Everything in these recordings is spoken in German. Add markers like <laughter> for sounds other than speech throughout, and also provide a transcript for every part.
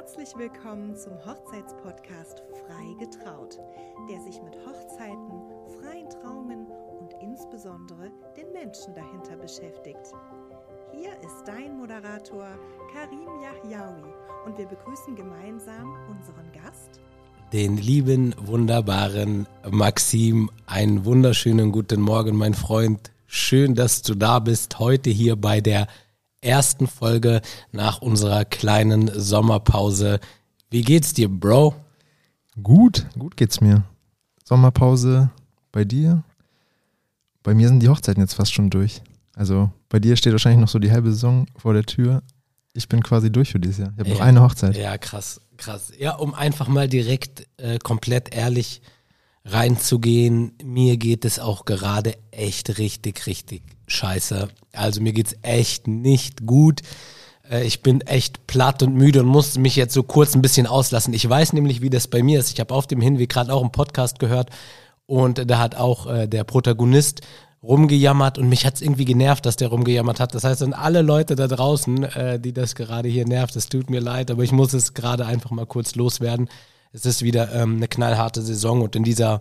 Herzlich willkommen zum Hochzeitspodcast Frei getraut, der sich mit Hochzeiten, freien Trauungen und insbesondere den Menschen dahinter beschäftigt. Hier ist dein Moderator Karim Yahyaoui und wir begrüßen gemeinsam unseren Gast, den lieben, wunderbaren Maxim. Einen wunderschönen guten Morgen, mein Freund. Schön, dass du da bist, heute hier bei der ersten Folge nach unserer kleinen Sommerpause. Wie geht's dir, Bro? Gut, gut geht's mir. Sommerpause bei dir. Bei mir sind die Hochzeiten jetzt fast schon durch. Also bei dir steht wahrscheinlich noch so die halbe Saison vor der Tür. Ich bin quasi durch für dieses Jahr. Ich habe ja, noch eine Hochzeit. Ja, krass, krass. Ja, um einfach mal direkt äh, komplett ehrlich reinzugehen, mir geht es auch gerade echt richtig, richtig scheiße. Also mir geht's echt nicht gut. Äh, ich bin echt platt und müde und muss mich jetzt so kurz ein bisschen auslassen. Ich weiß nämlich, wie das bei mir ist. Ich habe auf dem Hinweg gerade auch einen Podcast gehört und da hat auch äh, der Protagonist rumgejammert und mich hat's irgendwie genervt, dass der rumgejammert hat. Das heißt, an alle Leute da draußen, äh, die das gerade hier nervt, es tut mir leid, aber ich muss es gerade einfach mal kurz loswerden. Es ist wieder ähm, eine knallharte Saison und in dieser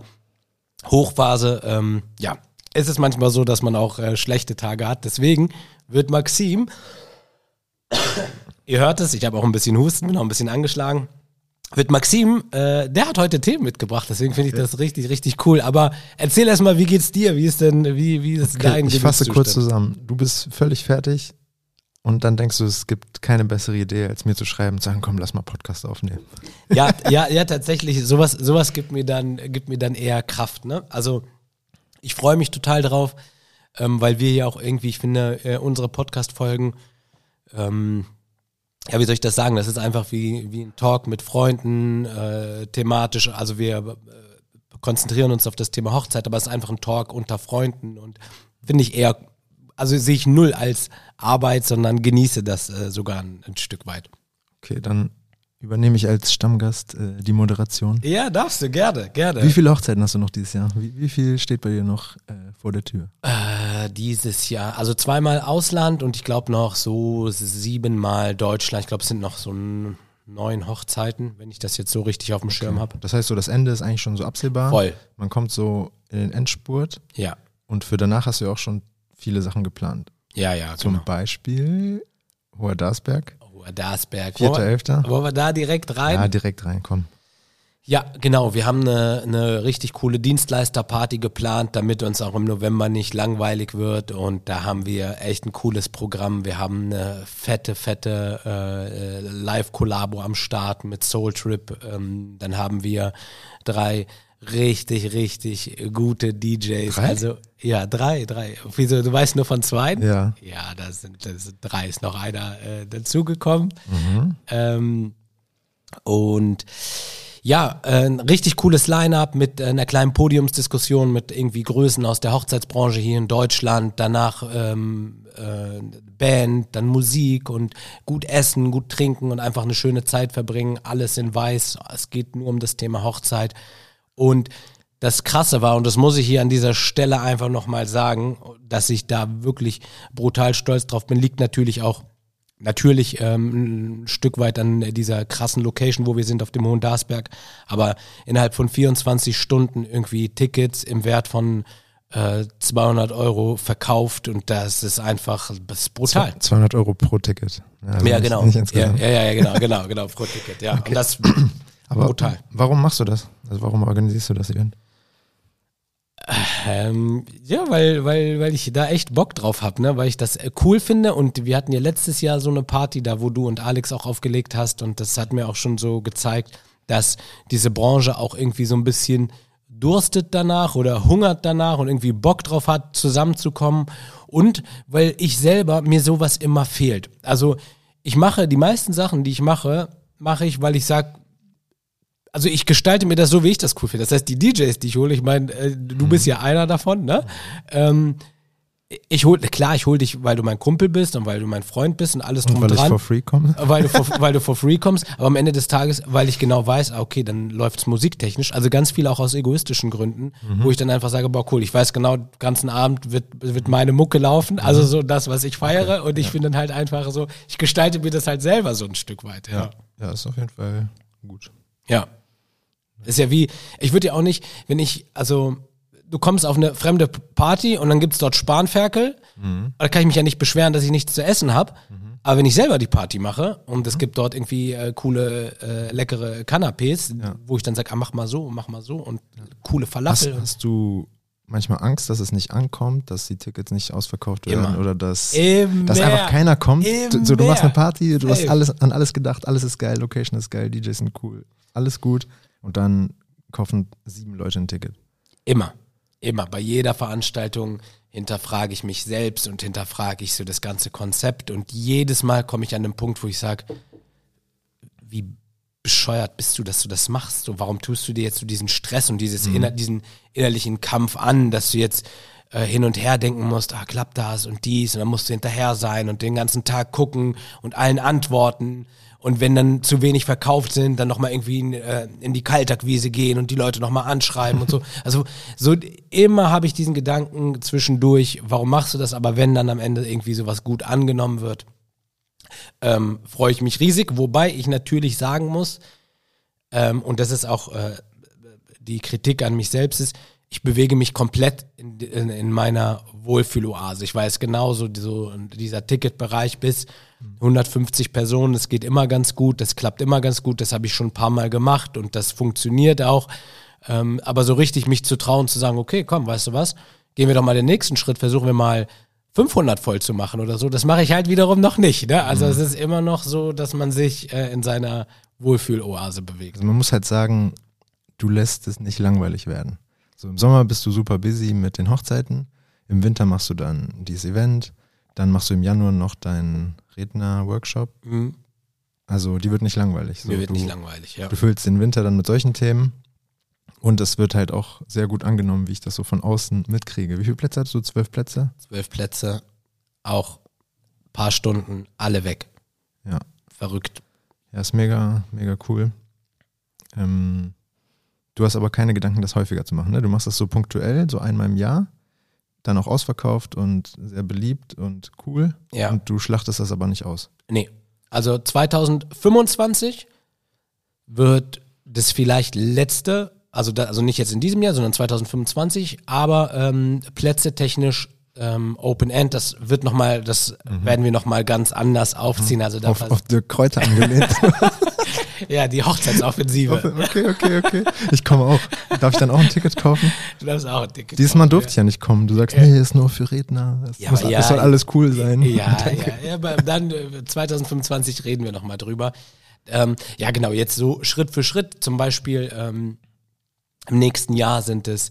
Hochphase, ähm, ja, ist es manchmal so, dass man auch äh, schlechte Tage hat. Deswegen wird Maxim, ihr hört es, ich habe auch ein bisschen Husten, bin auch ein bisschen angeschlagen, wird Maxim, äh, der hat heute Themen mitgebracht, deswegen finde ich das richtig, richtig cool. Aber erzähl erst mal, wie geht's dir? Wie ist denn, wie, wie ist okay, dein Ich fasse kurz zusammen. Du bist völlig fertig und dann denkst du, es gibt keine bessere Idee, als mir zu schreiben und sagen, komm, lass mal Podcast aufnehmen. Ja, ja, ja, tatsächlich. Sowas, sowas gibt mir dann, gibt mir dann eher Kraft. Ne? Also ich freue mich total drauf, ähm, weil wir ja auch irgendwie, ich finde, äh, unsere Podcast-Folgen ähm, ja, wie soll ich das sagen? Das ist einfach wie, wie ein Talk mit Freunden, äh, thematisch. Also wir äh, konzentrieren uns auf das Thema Hochzeit, aber es ist einfach ein Talk unter Freunden und finde ich eher, also sehe ich null als Arbeit, sondern genieße das äh, sogar ein, ein Stück weit. Okay, dann übernehme ich als Stammgast äh, die Moderation. Ja, darfst du, gerne, gerne. Wie viele Hochzeiten hast du noch dieses Jahr? Wie, wie viel steht bei dir noch äh, vor der Tür? Äh, dieses Jahr, also zweimal Ausland und ich glaube noch so siebenmal Deutschland. Ich glaube, es sind noch so neun Hochzeiten, wenn ich das jetzt so richtig auf dem okay. Schirm habe. Das heißt, so das Ende ist eigentlich schon so absehbar. Voll. Man kommt so in den Endspurt. Ja. Und für danach hast du ja auch schon viele Sachen geplant. Ja, ja, Zum genau. Beispiel Hoher Darsberg. Darsberg. Vierter, elfter. Wollen wir da direkt rein? Ja, direkt rein, komm. Ja, genau. Wir haben eine, eine richtig coole Dienstleisterparty geplant, damit uns auch im November nicht langweilig wird. Und da haben wir echt ein cooles Programm. Wir haben eine fette, fette äh, Live-Kollabo am Start mit Soul Trip. Ähm, dann haben wir drei richtig, richtig gute DJs. Drei? Also ja, drei, drei. Wieso? Du weißt nur von zwei? Ja. Ja, da sind, das sind drei. Ist noch einer äh, dazugekommen. Mhm. Ähm, und ja, äh, ein richtig cooles Line-up mit äh, einer kleinen Podiumsdiskussion mit irgendwie Größen aus der Hochzeitsbranche hier in Deutschland. Danach ähm, äh, Band, dann Musik und gut essen, gut trinken und einfach eine schöne Zeit verbringen. Alles in weiß. Es geht nur um das Thema Hochzeit. Und das Krasse war, und das muss ich hier an dieser Stelle einfach nochmal sagen, dass ich da wirklich brutal stolz drauf bin, liegt natürlich auch natürlich ähm, ein Stück weit an dieser krassen Location, wo wir sind auf dem Hohen Darsberg, aber innerhalb von 24 Stunden irgendwie Tickets im Wert von äh, 200 Euro verkauft und das ist einfach das ist brutal. 200 Euro pro Ticket. Ja, also ja genau. ja, ja, ja, genau, genau, genau, pro Ticket, ja. <laughs> Okay. Und das aber brutal. Warum machst du das? Also warum organisierst du das Event? Ähm, ja, weil, weil, weil ich da echt Bock drauf habe, ne? weil ich das äh, cool finde und wir hatten ja letztes Jahr so eine Party da, wo du und Alex auch aufgelegt hast und das hat mir auch schon so gezeigt, dass diese Branche auch irgendwie so ein bisschen durstet danach oder hungert danach und irgendwie Bock drauf hat, zusammenzukommen und weil ich selber mir sowas immer fehlt. Also ich mache die meisten Sachen, die ich mache, mache ich, weil ich sage, also ich gestalte mir das so, wie ich das cool finde. Das heißt, die DJs, die ich hole, ich meine, äh, du bist ja einer davon, ne? Ähm, ich hol, klar, ich hol dich, weil du mein Kumpel bist und weil du mein Freund bist und alles drum Und weil ich dran. for free komme. <laughs> weil du, for, weil du for free <laughs> kommst, aber am Ende des Tages, weil ich genau weiß, ah, okay, dann läuft's musiktechnisch, also ganz viel auch aus egoistischen Gründen, wo ich dann einfach sage, boah, cool, ich weiß genau, den ganzen Abend wird, wird meine Mucke laufen, also so das, was ich feiere und ich finde dann halt einfach so, ich gestalte mir das halt selber so ein Stück weit, ja. Ja, ist auf jeden Fall gut. Ja. Ist ja wie, ich würde ja auch nicht, wenn ich, also, du kommst auf eine fremde Party und dann gibt's dort Spanferkel, da kann ich mich ja nicht beschweren, dass ich nichts zu essen habe. Aber wenn ich selber die Party mache und es gibt dort irgendwie äh, coole, äh, leckere Canapés, wo ich dann sage, ah, mach mal so, mach mal so und coole Hast, Falafel. hast du manchmal Angst, dass es nicht ankommt, dass die Tickets nicht ausverkauft werden Immer. oder dass, Immer. dass einfach keiner kommt? Du, so, du machst eine. Party, du hast Safe. alles, an alles gedacht, alles ist geil, Location ist geil, DJs sind cool, alles gut. Und dann kaufen sieben Leute ein Ticket. Immer. Immer. Bei jeder Veranstaltung hinterfrage ich mich selbst und hinterfrage ich so das ganze Konzept. Und jedes Mal komme ich an den Punkt, wo ich sage, wie bescheuert bist du, dass du das machst? So, warum tust du dir jetzt so diesen Stress und dieses inner, diesen innerlichen Kampf an, dass du jetzt äh, hin und her denken musst, ah, klappt das und dies und dann musst du hinterher sein und den ganzen Tag gucken und allen antworten. Und wenn dann zu wenig verkauft sind, dann nochmal irgendwie in, äh, in die Kaltakquise gehen und die Leute nochmal anschreiben und so. <laughs> Also so immer habe ich diesen Gedanken zwischendurch, warum machst du das? Aber wenn dann am Ende irgendwie sowas gut angenommen wird, ähm, freue ich mich riesig. Wobei ich natürlich sagen muss, ähm, und das ist auch äh, die Kritik an mich selbst ist, ich bewege mich komplett in, in, in meiner Wohlfühloase. Ich weiß genauso, so dieser Ticketbereich bis 150 Personen, das geht immer ganz gut, das klappt immer ganz gut, das habe ich schon ein paar Mal gemacht und das funktioniert auch. Ähm, aber so richtig mich zu trauen, zu sagen, okay, komm, weißt du was, gehen wir doch mal den nächsten Schritt, versuchen wir mal 500 voll zu machen oder so, das mache ich halt wiederum noch nicht. Ne? Also es ist immer noch so, dass man sich äh, in seiner Wohlfühloase bewegt. Also man muss halt sagen, du lässt es nicht langweilig werden. So im Sommer bist du super busy mit den Hochzeiten, im Winter machst du dann dieses Event, dann machst du im Januar noch deinen Redner-Workshop. Mhm. Also die wird nicht langweilig. So, Mir wird du, nicht langweilig, ja. Du füllst den Winter dann mit solchen Themen und es wird halt auch sehr gut angenommen, wie ich das so von außen mitkriege. Wie viele Plätze hast du? Zwölf Plätze? Zwölf Plätze, auch paar Stunden, alle weg. Ja. Verrückt. Ja, ist mega, mega cool. Ähm, du hast aber keine Gedanken, das häufiger zu machen. Ne? Du machst das so punktuell, so einmal im Jahr, dann auch ausverkauft und sehr beliebt und cool. Ja. Und du schlachtest das aber nicht aus. Nee. Also 2025 wird das vielleicht letzte, also, da, also nicht jetzt in diesem Jahr, sondern 2025, aber ähm, Plätze technisch ähm, Open End, das wird nochmal, das werden wir nochmal ganz anders aufziehen. Also da Auf, auf Dirk Kräuter angelehnt. <laughs> <laughs> ja, die Hochzeitsoffensive. okay, okay, okay. Ich komme auch. Darf ich dann auch ein Ticket kaufen? Du darfst auch ein Ticket Dieses Mal kaufen, durfte ich ja nicht kommen. Du sagst, nee, ist nur für Redner. Es, Ja, muss, ja, es soll alles cool sein. Ja, <laughs> ja, ja, dann äh, 2025 reden wir nochmal drüber. Ähm, ja, genau, jetzt so Schritt für Schritt. Zum Beispiel ähm, im nächsten Jahr sind es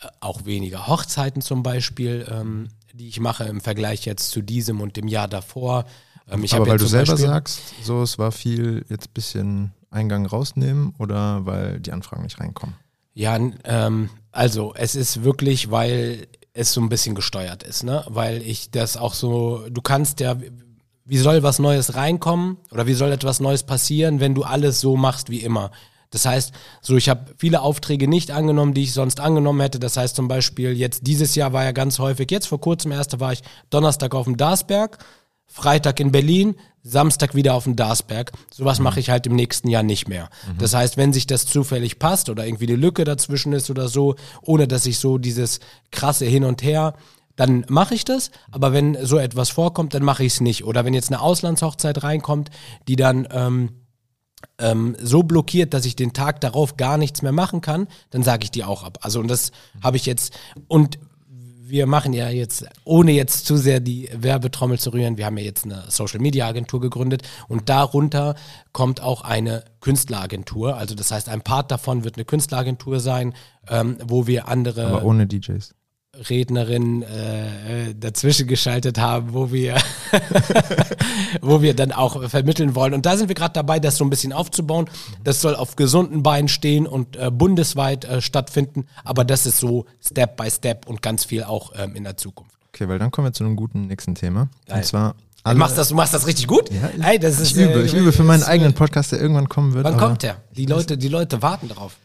äh, auch weniger Hochzeiten zum Beispiel, ähm, die ich mache im Vergleich jetzt zu diesem und dem Jahr davor. Ähm, aber weil du selber Beispiel- sagst, so es war viel jetzt bisschen Eingang rausnehmen oder weil die Anfragen nicht reinkommen? Ja, ähm, also es ist wirklich, weil es so ein bisschen gesteuert ist, ne? Weil ich das auch so, du kannst ja, wie soll was Neues reinkommen oder wie soll etwas Neues passieren, wenn du alles so machst wie immer? Das heißt, so ich habe viele Aufträge nicht angenommen, die ich sonst angenommen hätte. Das heißt zum Beispiel jetzt dieses Jahr war ja ganz häufig, jetzt vor kurzem erste war ich Donnerstag auf dem Darsberg, Freitag in Berlin, Samstag wieder auf dem Darsberg. Sowas mache ich halt im nächsten Jahr nicht mehr. Das heißt, wenn sich das zufällig passt oder irgendwie eine Lücke dazwischen ist oder so, ohne dass ich so dieses krasse Hin und Her, dann mache ich das. Aber wenn so etwas vorkommt, dann mache ich es nicht. Oder wenn jetzt eine Auslandshochzeit reinkommt, die dann ähm, ähm, so blockiert, dass ich den Tag darauf gar nichts mehr machen kann, dann sage ich die auch ab. Also und das habe ich jetzt und wir machen ja jetzt, ohne jetzt zu sehr die Werbetrommel zu rühren, wir haben ja jetzt eine Social Media Agentur gegründet und darunter kommt auch eine Künstleragentur. Also das heißt, ein Part davon wird eine Künstleragentur sein, ähm, wo wir andere Aber ohne DJs. Rednerin äh, äh, dazwischen geschaltet haben, wo wir, <laughs> wo wir dann auch vermitteln wollen. Und da sind wir gerade dabei, das so ein bisschen aufzubauen. Das soll auf gesunden Beinen stehen und äh, bundesweit äh, stattfinden. Aber das ist so Step by Step und ganz viel auch ähm, in der Zukunft. Okay, weil dann kommen wir zu einem guten nächsten Thema. Geil. Und zwar Du alle, machst, das, du machst das richtig gut? Ja, Ey, das ich ist, übe, äh, ich übe für meinen eigenen äh, Podcast, der irgendwann kommen wird. Wann kommt der? Die Leute, die Leute warten drauf.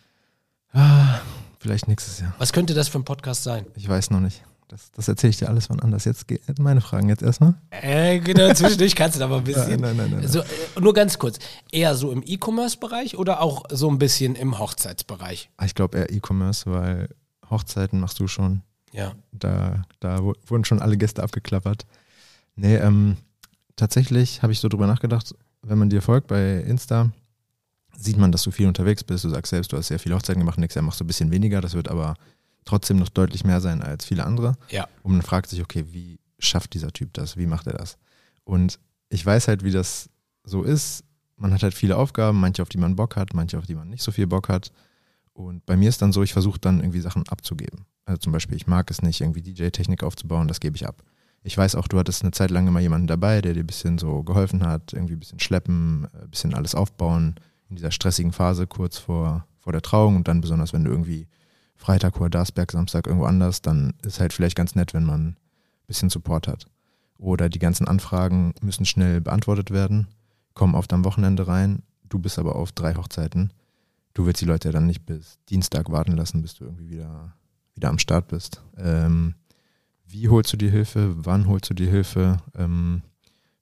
Vielleicht nächstes Jahr. Was könnte das für ein Podcast sein? Ich weiß noch nicht. Das, das erzähle ich dir alles wann anders. Jetzt meine Fragen jetzt erstmal. Äh, genau, zwischendurch kannst du da mal ein <laughs> bisschen. Nein, nein, nein, nein. So, äh, nur ganz kurz. Eher so im E-Commerce-Bereich oder auch so ein bisschen im Hochzeitsbereich? Ah, Ich glaube eher E-Commerce, weil Hochzeiten machst du schon. Ja. Da, da wu- wurden schon alle Gäste abgeklappert. Nee, ähm, tatsächlich habe ich so drüber nachgedacht, wenn man dir folgt bei Insta, sieht man, dass du viel unterwegs bist. Du sagst selbst, du hast sehr viele Hochzeiten gemacht, nächstes Jahr machst du ein bisschen weniger. Das wird aber trotzdem noch deutlich mehr sein als viele andere. Ja. Und man fragt sich, okay, wie schafft dieser Typ das? Wie macht er das? Und ich weiß halt, wie das so ist. Man hat halt viele Aufgaben, manche, auf die man Bock hat, manche, auf die man nicht so viel Bock hat. Und bei mir ist dann so, ich versuche dann irgendwie Sachen abzugeben. Also zum Beispiel, ich mag es nicht, irgendwie DJ-Technik aufzubauen, das gebe ich ab. Ich weiß auch, du hattest eine Zeit lang immer jemanden dabei, der dir ein bisschen so geholfen hat, irgendwie ein bisschen schleppen, ein bisschen alles aufbauen in dieser stressigen Phase kurz vor, vor der Trauung und dann besonders, wenn du irgendwie Freitag Hoherdarsberg, Samstag irgendwo anders, dann ist halt vielleicht ganz nett, wenn man ein bisschen Support hat. Oder die ganzen Anfragen müssen schnell beantwortet werden, kommen oft am Wochenende rein, du bist aber auf drei Hochzeiten. Du willst die Leute ja dann nicht bis Dienstag warten lassen, bis du irgendwie wieder, wieder am Start bist. Ähm, wie holst du die Hilfe? Wann holst du die Hilfe? Ähm,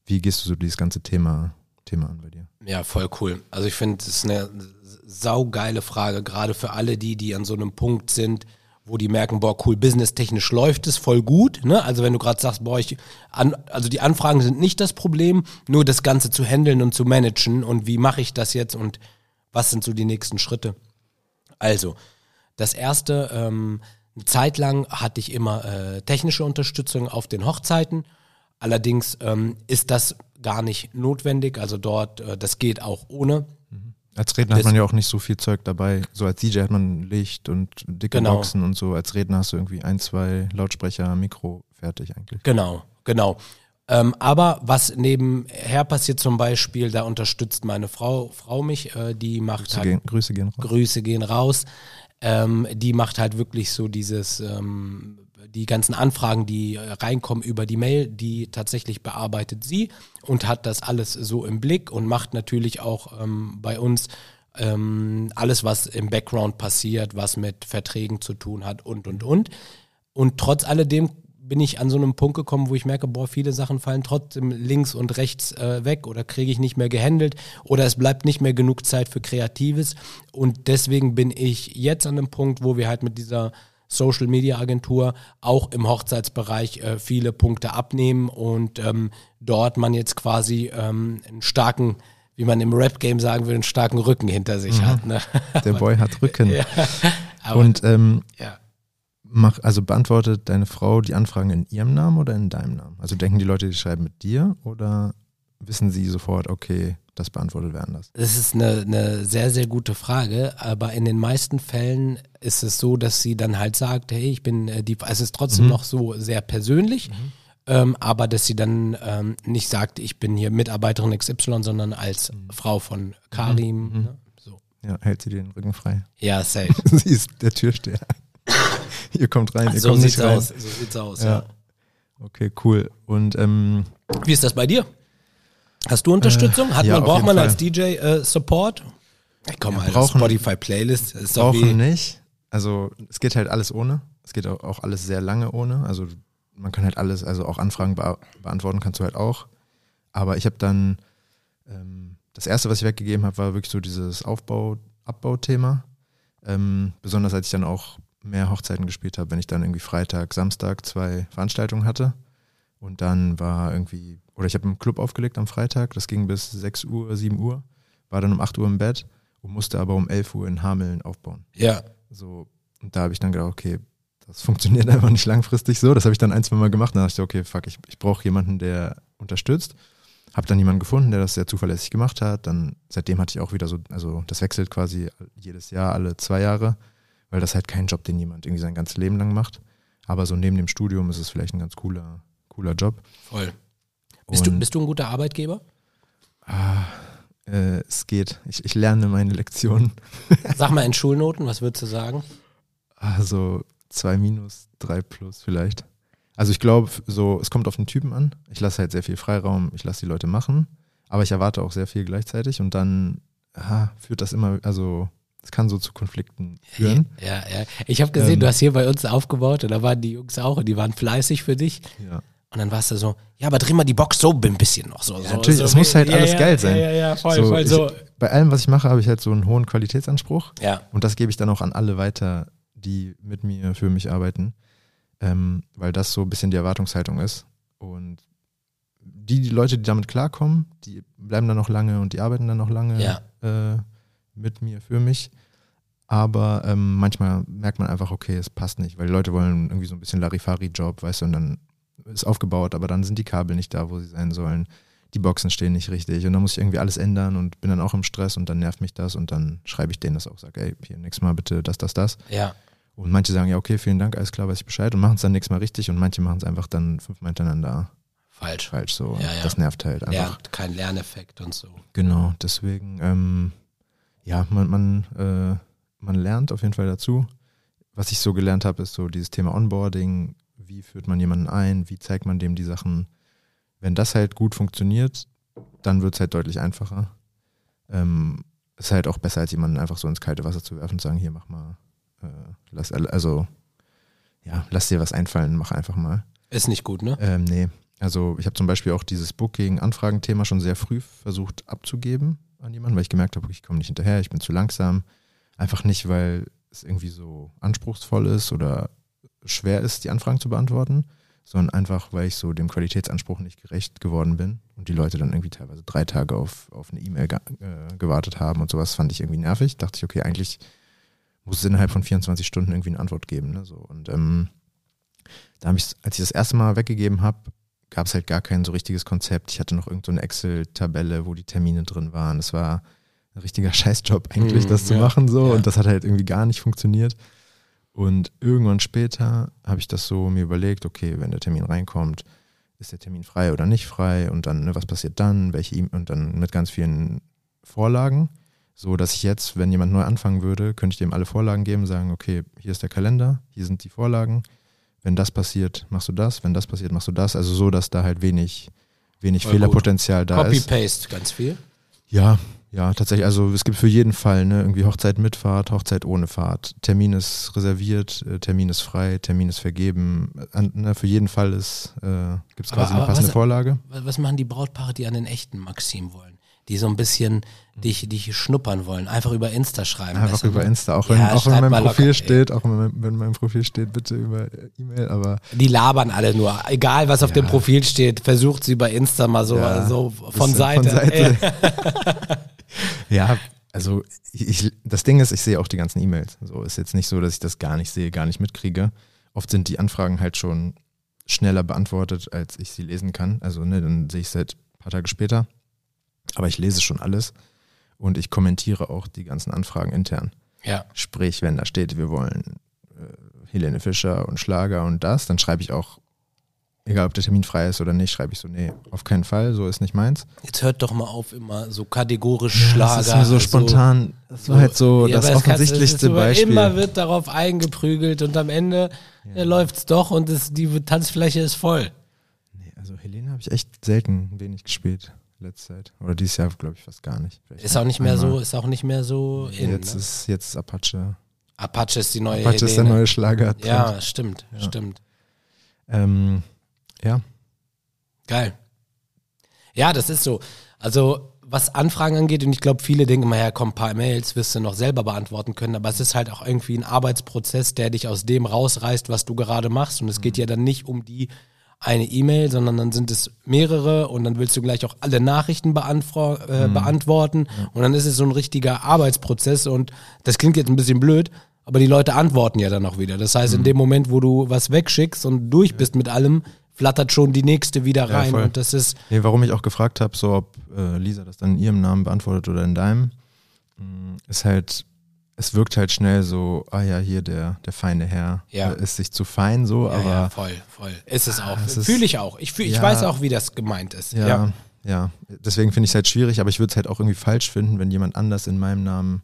wie gehst du so dieses ganze Thema, Thema an bei dir? Ja, voll cool. Also ich finde, das ist eine saugeile Frage, gerade für alle die, die an so einem Punkt sind, wo die merken, boah, cool, businesstechnisch läuft es voll gut. Ne? Also wenn du gerade sagst, boah, ich, an, also die Anfragen sind nicht das Problem, nur das Ganze zu handeln und zu managen und wie mache ich das jetzt und was sind so die nächsten Schritte. Also, das erste, ähm, eine Zeit lang hatte ich immer äh, technische Unterstützung auf den Hochzeiten. Allerdings ähm, ist das gar nicht notwendig. Also dort, äh, das geht auch ohne. Als Redner hat man ja auch nicht so viel Zeug dabei. So als DJ hat man Licht und dicke Genau. Boxen und so. Als Redner hast du irgendwie ein, zwei Lautsprecher, Mikro, fertig eigentlich. Genau, genau. Ähm, aber was nebenher passiert zum Beispiel, da unterstützt meine Frau, Frau mich, äh, die macht Grüße halt gehen, Grüße gehen raus. Grüße gehen raus. Ähm, die macht halt wirklich so dieses, ähm, die ganzen Anfragen, die äh, reinkommen über die Mail, die tatsächlich bearbeitet sie und hat das alles so im Blick und macht natürlich auch ähm, bei uns ähm, alles, was im Background passiert, was mit Verträgen zu tun hat und, und, und. Und trotz alledem bin ich an so einem Punkt gekommen, wo ich merke, boah, viele Sachen fallen trotzdem links und rechts äh, weg oder kriege ich nicht mehr gehandelt oder es bleibt nicht mehr genug Zeit für Kreatives. Und deswegen bin ich jetzt an dem Punkt, wo wir halt mit dieser Social Media Agentur auch im Hochzeitsbereich äh, viele Punkte abnehmen und ähm, dort man jetzt quasi ähm, einen starken, wie man im Rap-Game sagen würde, einen starken Rücken hinter sich hat. Ne? <laughs> Der Boy hat Rücken. Ja. Aber, Und ähm, ja. mach, also beantwortet deine Frau die Anfragen in ihrem Namen oder in deinem Namen? Also denken die Leute, die schreiben mit dir oder wissen sie sofort, okay, das beantwortet wer anders? Das ist eine, eine sehr, sehr gute Frage, aber in den meisten Fällen ist es so, dass sie dann halt sagt, hey, ich bin äh, die, es ist trotzdem noch so sehr persönlich, ähm, aber dass sie dann ähm, nicht sagt, ich bin hier Mitarbeiterin XY, sondern als Frau von Karim. Ne? So. Ja, hält sie den Rücken frei. Ja, safe. <laughs> sie ist der Türsteher. <laughs> ihr kommt rein, ihr so kommt nicht rein. aus. So sieht's aus. Ja. Ja. Okay, cool. Und ähm, Wie ist das bei dir? Hast du Unterstützung? Hat ja, man, braucht man Fall. als DJ äh, Support? Hey, komm mal, brauchen- Spotify Playlist ist doch brauchen wie. nicht. Also es geht halt alles ohne. Es geht auch, auch alles sehr lange ohne. Also man kann halt alles, also auch Anfragen bea beantworten kannst du halt auch. Aber ich habe dann, ähm, das erste, was ich weggegeben habe, war wirklich so dieses Aufbau, Abbau-Thema. Ähm, besonders als ich dann auch mehr Hochzeiten gespielt habe, wenn ich dann irgendwie Freitag, Samstag zwei Veranstaltungen hatte. Und dann war irgendwie, oder ich habe einen Club aufgelegt am Freitag, das ging bis 6 Uhr, 7 Uhr, war dann um 8 Uhr im Bett und musste aber um 11 Uhr in Hameln aufbauen. Ja, So, und da habe ich dann gedacht, okay, das funktioniert <laughs> einfach nicht langfristig so. Das habe ich dann ein, zwei Mal gemacht. Dann dachte ich, okay, fuck, ich, ich brauche jemanden, der unterstützt. Habe dann jemanden gefunden, der das sehr zuverlässig gemacht hat. Dann seitdem hatte ich auch wieder so, also das wechselt quasi jedes Jahr, alle zwei Jahre, weil das halt kein Job, den jemand irgendwie sein ganzes Leben lang macht. Aber so neben dem Studium ist es vielleicht ein ganz cooler, cooler Job. voll. Bist du, bist du ein guter Arbeitgeber? Äh, es geht. Ich, ich lerne meine Lektionen. <laughs> Sag mal in Schulnoten, was würdest du sagen? Also zwei minus, drei plus vielleicht. Also ich glaube, so, es kommt auf den Typen an. Ich lasse halt sehr viel Freiraum, ich lasse die Leute machen, aber ich erwarte auch sehr viel gleichzeitig und dann aha, führt das immer, also es kann so zu Konflikten führen. Ja, ja. Ich habe gesehen, Ähm. du hast hier bei uns aufgebaut und da waren die Jungs auch und die waren fleißig für dich. Ja. Und dann warst du so, ja, aber dreh mal die Box so ein bisschen noch so. so natürlich, so es muss halt ja, alles ja, geil sein. Ja, ja, ja, voll, So, voll ich, so. Bei allem, was ich mache, habe ich halt so einen hohen Qualitätsanspruch Ja, und das gebe ich dann auch an alle weiter, die mit mir, für mich arbeiten, ähm, weil das so ein bisschen die Erwartungshaltung ist. Und die, die Leute, die damit klarkommen, die bleiben dann noch lange und die arbeiten dann noch lange Ja. äh, mit mir, für mich. Aber ähm, manchmal merkt man einfach, okay, es passt nicht, weil die Leute wollen irgendwie so ein bisschen Larifari-Job, weißt du, und dann ist aufgebaut, aber dann sind die Kabel nicht da, wo sie sein sollen. Die Boxen stehen nicht richtig und dann muss ich irgendwie alles ändern und bin dann auch im Stress und dann nervt mich das und dann schreibe ich denen das auch, sage, ey, hier nächstes Mal bitte das, das, das. ja. Und manche sagen, ja, okay, vielen Dank, alles klar, weiß ich Bescheid und machen es dann nächstes Mal richtig und manche machen es einfach dann fünfmal hintereinander Falsch. falsch so. Ja, ja. Das nervt halt einfach. Ja, kein Lerneffekt und so. Genau, deswegen, ähm, ja, man, man, äh, man lernt auf jeden Fall dazu. Was ich so gelernt habe, ist so dieses Thema Onboarding. Wie führt man jemanden ein? Wie zeigt man dem die Sachen? Wenn das halt gut funktioniert, dann wird es halt deutlich einfacher. Ähm, ist halt auch besser, als jemanden einfach so ins kalte Wasser zu werfen und sagen, hier, mach mal, äh, lass, also, ja, lass dir was einfallen, mach einfach mal. Ist nicht gut, ne? Ähm, nee. Also ich habe zum Beispiel auch dieses Booking-Anfragen-Thema schon sehr früh versucht abzugeben an jemanden, weil ich gemerkt habe, ich komme nicht hinterher, ich bin zu langsam. Einfach nicht, weil es irgendwie so anspruchsvoll ist oder schwer ist, die Anfragen zu beantworten, sondern einfach, weil ich so dem Qualitätsanspruch nicht gerecht geworden bin und die Leute dann irgendwie teilweise drei Tage auf, auf eine E-Mail ge äh, gewartet haben und sowas fand ich irgendwie nervig. Dachte ich, okay, eigentlich muss es innerhalb von 24 Stunden irgendwie eine Antwort geben. Ne? So, und ähm, da habe ich, als ich das erste Mal weggegeben habe, gab es halt gar kein so richtiges Konzept. Ich hatte noch irgendeine so eine Excel-Tabelle, wo die Termine drin waren. Das war ein richtiger <laughs> Scheißjob eigentlich, Mm, das zu ja. machen so. Ja. Und das hat halt irgendwie gar nicht funktioniert. Und irgendwann später habe ich das so mir überlegt, okay, wenn der Termin reinkommt, ist der Termin frei oder nicht frei? Und dann, ne, was passiert dann, welche E- und dann mit ganz vielen Vorlagen, so dass ich jetzt, wenn jemand neu anfangen würde, könnte ich dem alle Vorlagen geben, sagen, okay, hier ist der Kalender, hier sind die Vorlagen, wenn das passiert, machst du das, wenn das passiert, machst du das, also so, dass da halt wenig, wenig Voll Fehlerpotenzial da ist. Copy-Paste, ganz viel. Ja, ja, tatsächlich. Also es gibt für jeden Fall, ne, irgendwie Hochzeit mit Fahrt, Hochzeit ohne Fahrt. Termin ist reserviert, äh, Termin ist frei, Termin ist vergeben. An, ne, für jeden Fall ist, äh, gibt es Aber- quasi eine aber passende was- Vorlage. Was machen die Brautpaare, die an den echten Maxim wollen? Die so ein bisschen dich, dich schnuppern wollen, einfach über Insta schreiben. Einfach weißt du, über? Insta, auch wenn, Ja, auch wenn mein Profil locker, steht, auch wenn, mein- wenn mein Profil steht, bitte über äh, E-Mail, aber Die labern alle nur. Egal, was auf Ja. dem Profil steht, versucht sie bei Insta mal so, Ja, so von Seite. Von Seite. <laughs> <laughs> <laughs> ja, also ich, das Ding ist, ich sehe auch die ganzen E-Mails. So ist jetzt nicht so, dass ich das gar nicht sehe, gar nicht mitkriege. Oft sind die Anfragen halt schon schneller beantwortet, als ich sie lesen kann. Also ne, dann sehe ich es halt ein paar Tage später. Aber ich lese schon alles und ich kommentiere auch die ganzen Anfragen intern. Ja. Sprich, wenn da steht, wir wollen äh, Helene Fischer und Schlager und das, dann schreibe ich auch, egal ob der Termin frei ist oder nicht, schreibe ich so, nee, auf keinen Fall, so ist nicht meins. Jetzt hört doch mal auf, immer so kategorisch Schlager. das ist mir so spontan, das war halt so Ja, das offensichtlichste immer- Beispiel. Immer wird darauf eingeprügelt und am Ende ja. läuft's doch und es, die Tanzfläche ist voll. Nee, also Helene habe ich echt selten wenig gespielt, letzte Zeit. Oder dieses Jahr, glaube ich, fast gar nicht. Vielleicht Ist auch nicht mehr einmal. so, ist auch nicht mehr so in. Jetzt ne? ist, jetzt ist Apache. Apache ist die neue Apache ist der Helene. neue Schlager. Ja, stimmt, Ja. stimmt. Ähm, ja, Geil. Ja, das ist so. Also, was Anfragen angeht, und ich glaube, viele denken immer, ja, komm, ein paar Mails wirst du noch selber beantworten können, aber es ist halt auch irgendwie ein Arbeitsprozess, der dich aus dem rausreißt, was du gerade machst. Und es geht ja dann nicht um die eine E-Mail, sondern dann sind es mehrere und dann willst du gleich auch alle Nachrichten beantwo äh, beantworten. Und dann ist es so ein richtiger Arbeitsprozess und das klingt jetzt ein bisschen blöd, aber die Leute antworten ja dann auch wieder. Das heißt, in dem Moment, wo du was wegschickst und durch bist mit allem, flattert schon die nächste wieder Ja, rein voll. und das ist Nee, warum ich auch gefragt habe, so ob äh, Lisa das dann in ihrem Namen beantwortet oder in deinem, mh, ist halt, es wirkt halt schnell so, ah ja, hier der, der feine Herr Ja. äh, ist sich zu fein so, ja, aber ja, voll, voll. Ist es auch. ist- Fühle ich auch. Ich, fühl, ich weiß auch, wie das gemeint ist. ja, Ja. deswegen finde ich es halt schwierig, aber ich würde es halt auch irgendwie falsch finden, wenn jemand anders in meinem Namen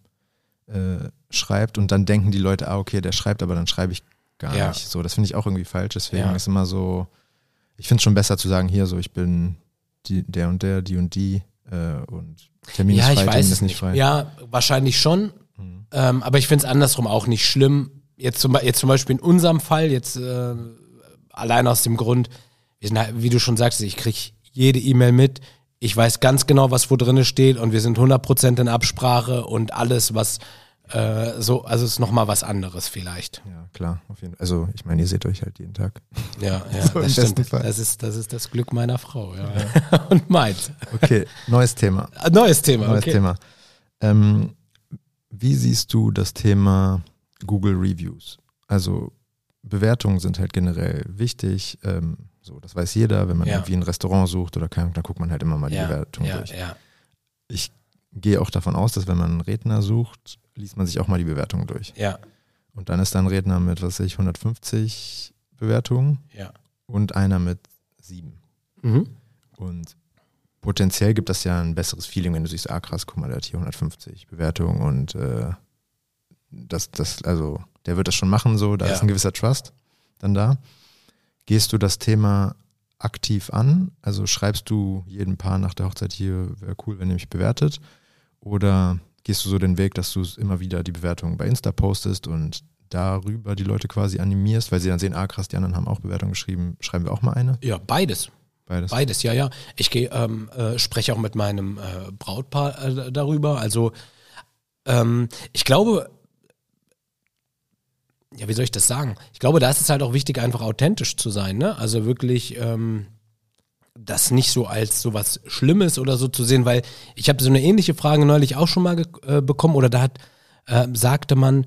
äh, schreibt und dann denken die Leute, ah, okay, der schreibt, aber dann schreibe ich, gar nicht. So, das finde ich auch irgendwie falsch. Deswegen ist immer so, ich finde es schon besser zu sagen, hier so, ich bin die, der und der, die und die äh, und Termin ja, ist ich frei, weiß Termin ist nicht frei. Ja, wahrscheinlich schon. Mhm. Ähm, aber ich finde es andersrum auch nicht schlimm. Jetzt zum, jetzt zum Beispiel in unserem Fall, jetzt äh, allein aus dem Grund, halt, wie du schon sagst, ich kriege jede E-Mail mit. Ich weiß ganz genau, was wo drinne steht und wir sind 100% in Absprache und alles, was äh, so, also ist nochmal was anderes vielleicht. Ja, klar, auf jeden Fall. Also, ich meine, ihr seht euch halt jeden Tag. Ja, <laughs> ja So das stimmt. Fall. Das ist, das ist das Glück meiner Frau, ja. <laughs> und meins. Okay, neues Thema. <laughs> Ah, Neues Thema, Neues okay. Thema. Ähm, wie siehst du das Thema Google Reviews? Also Bewertungen sind halt generell wichtig. Ähm, so, das weiß jeder, wenn man Ja. irgendwie ein Restaurant sucht oder kann, dann guckt man halt immer mal die Ja, Bewertung ja, durch. ja. Ich gehe auch davon aus, dass wenn man einen Redner sucht, liest man sich auch mal die Bewertung durch. Ja, Und dann ist da ein Redner mit, was weiß ich, 150 Bewertungen ja. und einer mit sieben. Mhm. Und potenziell gibt das ja ein besseres Feeling, wenn du siehst, ah krass, guck mal, der hat hier 150 Bewertungen und äh, das, das, also der wird das schon machen, so, da Ja. ist ein gewisser Trust dann da. Gehst du das Thema aktiv an? Also schreibst du jedem Paar nach der Hochzeit hier, wäre cool, wenn ihr mich bewertet? Oder gehst du so den Weg, dass du immer wieder die Bewertungen bei Insta postest und darüber die Leute quasi animierst, weil sie dann sehen, ah krass, die anderen haben auch Bewertungen geschrieben, schreiben wir auch mal eine? Ja, beides. Beides. Beides, ja, ja. Ich gehe, ähm, äh, spreche auch mit meinem äh, Brautpaar äh, darüber. Also ähm, ich glaube, ja, wie soll ich das sagen? Ich glaube, da ist es halt auch wichtig, einfach authentisch zu sein, ne? Also wirklich ähm, das nicht so als so was Schlimmes oder so zu sehen, weil ich habe so eine ähnliche Frage neulich auch schon mal äh, bekommen oder da hat, äh, sagte man,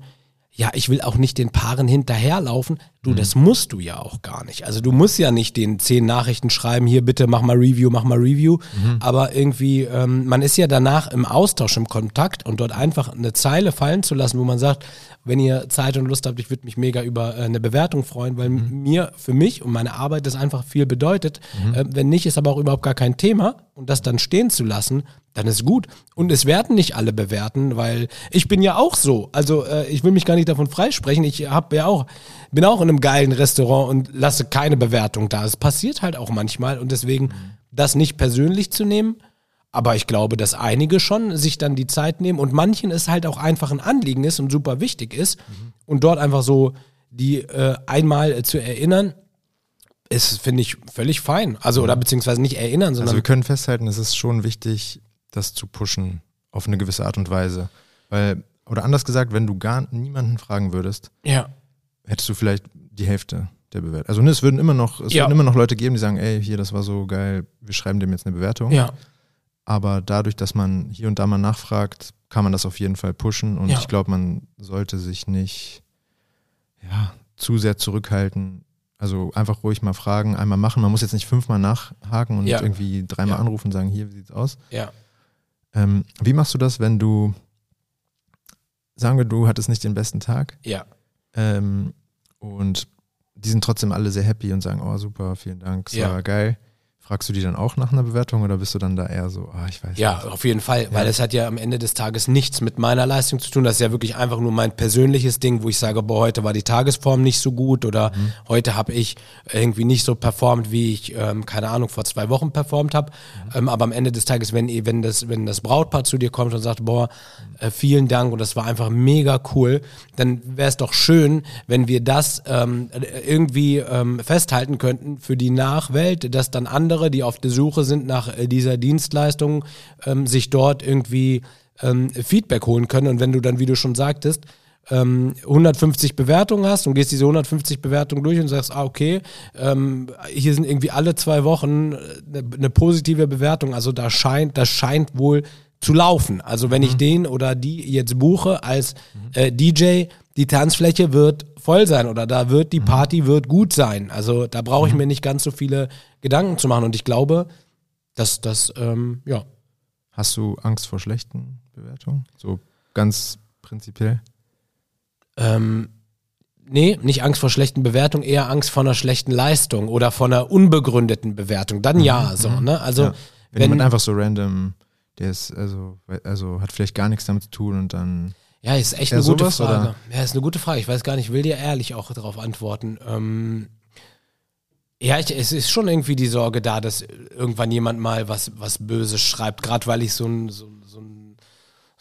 ja, ich will auch nicht den Paaren hinterherlaufen. Du, das musst du ja auch gar nicht. Also du musst ja nicht den zehn Nachrichten schreiben, hier bitte mach mal Review, mach mal Review. Aber irgendwie, ähm, man ist ja danach im Austausch, im Kontakt und dort einfach eine Zeile fallen zu lassen, wo man sagt, wenn ihr Zeit und Lust habt, ich würde mich mega über äh, eine Bewertung freuen, weil mir, für mich und meine Arbeit das einfach viel bedeutet. Äh, wenn nicht, ist aber auch überhaupt gar kein Thema. Und das dann stehen zu lassen, dann ist gut. Und es werden nicht alle bewerten, weil ich bin ja auch so. Also äh, ich will mich gar nicht davon freisprechen. Ich habe ja auch, bin auch in einem geilen Restaurant und lasse keine Bewertung da. Es passiert halt auch manchmal und deswegen das nicht persönlich zu nehmen. Aber ich glaube, dass einige schon sich dann die Zeit nehmen und manchen es halt auch einfach ein Anliegen ist und super wichtig ist. Und dort einfach so die äh, einmal äh, zu erinnern, ist, finde ich, völlig fein. Also, oder beziehungsweise nicht erinnern, Also sondern wir können festhalten, es ist schon wichtig, das zu pushen auf eine gewisse Art und Weise. Weil, oder anders gesagt, wenn du gar niemanden fragen würdest, ja. hättest du vielleicht die Hälfte der Bewertung. Also ne, es würden immer noch, es Ja. würden immer noch Leute geben, die sagen, ey, hier, das war so geil, wir schreiben dem jetzt eine Bewertung. Ja, Aber dadurch, dass man hier und da mal nachfragt, kann man das auf jeden Fall pushen. Und Ja. ich glaube, man sollte sich nicht ja, zu sehr zurückhalten. Also einfach ruhig mal fragen, einmal machen. Man muss jetzt nicht fünfmal nachhaken und Ja. irgendwie dreimal anrufen und sagen, hier, wie sieht's aus? ja, Ähm, wie machst du das, wenn du, sagen wir, du hattest nicht den besten Tag ja. ähm, und die sind trotzdem alle sehr happy und sagen, oh super, vielen Dank, es Ja. war geil. Fragst du die dann auch nach einer Bewertung oder bist du dann da eher so, ah, ich weiß Ja, nicht. auf jeden Fall, weil es hat ja am Ende des Tages nichts mit meiner Leistung zu tun. Das ist ja wirklich einfach nur mein persönliches Ding, wo ich sage, boah, heute war die Tagesform nicht so gut oder Mhm. heute habe ich irgendwie nicht so performt, wie ich, ähm, keine Ahnung, vor zwei Wochen performt habe. Mhm. Ähm, aber am Ende des Tages, wenn, wenn, das, wenn das Brautpaar zu dir kommt und sagt, boah, äh, vielen Dank und das war einfach mega cool, dann wäre es doch schön, wenn wir das ähm, irgendwie ähm, festhalten könnten für die Nachwelt, dass dann andere, die auf der Suche sind nach äh, dieser Dienstleistung, ähm, sich dort irgendwie ähm, Feedback holen können. Und wenn du dann, wie du schon sagtest, ähm, 150 Bewertungen hast und gehst diese 150 Bewertungen durch und sagst, ah, okay, ähm, hier sind irgendwie alle zwei Wochen eine, eine positive Bewertung. Also da scheint, das scheint wohl zu laufen. Also wenn ich den oder die jetzt buche als äh, DJ, die Tanzfläche wird voll sein oder da wird die Party wird gut sein. Also da brauche ich mir nicht ganz so viele Gedanken zu machen. Und ich glaube, dass das, ähm, ja, Hast du Angst vor schlechten Bewertungen? So ganz prinzipiell? Ähm, nee, nicht Angst vor schlechten Bewertungen, eher Angst vor einer schlechten Leistung oder vor einer unbegründeten Bewertung. Dann ja, so, ne? Also, Ja. Wenn, wenn, jemand einfach so random, der ist, also, also hat vielleicht gar nichts damit zu tun und dann. Ja, ist echt eine gute Frage. oder? Ja, ist eine gute Frage. Ich weiß gar nicht, ich will dir ehrlich auch darauf antworten. Ähm, ja, ich, es ist schon irgendwie die Sorge da, dass irgendwann jemand mal was, was Böses schreibt, gerade weil ich so, ein, so, ein,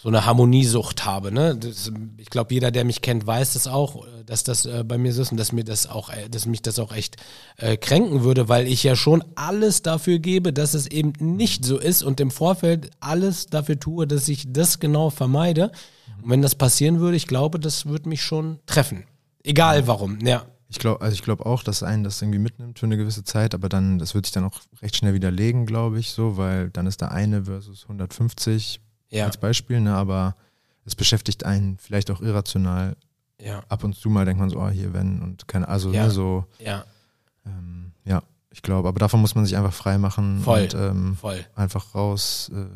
so eine Harmoniesucht habe. Ne? Das, ich glaube, jeder, der mich kennt, weiß das auch, äh, dass das äh, bei mir so ist und dass mir das auch, äh, dass mich das auch echt äh, kränken würde, weil ich ja schon alles dafür gebe, dass es eben nicht so ist und im Vorfeld alles dafür tue, dass ich das genau vermeide. Und wenn das passieren würde, ich glaube, das würde mich schon treffen. Egal warum, ja. Ich glaube, also ich glaube auch, dass einen das irgendwie mitnimmt für eine gewisse Zeit, aber dann, das wird sich dann auch recht schnell widerlegen, glaube ich, so, weil dann ist da eine versus 150 Ja, als Beispiel, ne, aber es beschäftigt einen vielleicht auch irrational. ja, Ab und zu mal denkt man so, oh, hier, wenn und keine, also Ja. ne, so, ja, ähm, ja, ich glaube, aber davon muss man sich einfach frei machen Voll. und ähm, voll. einfach raus, äh,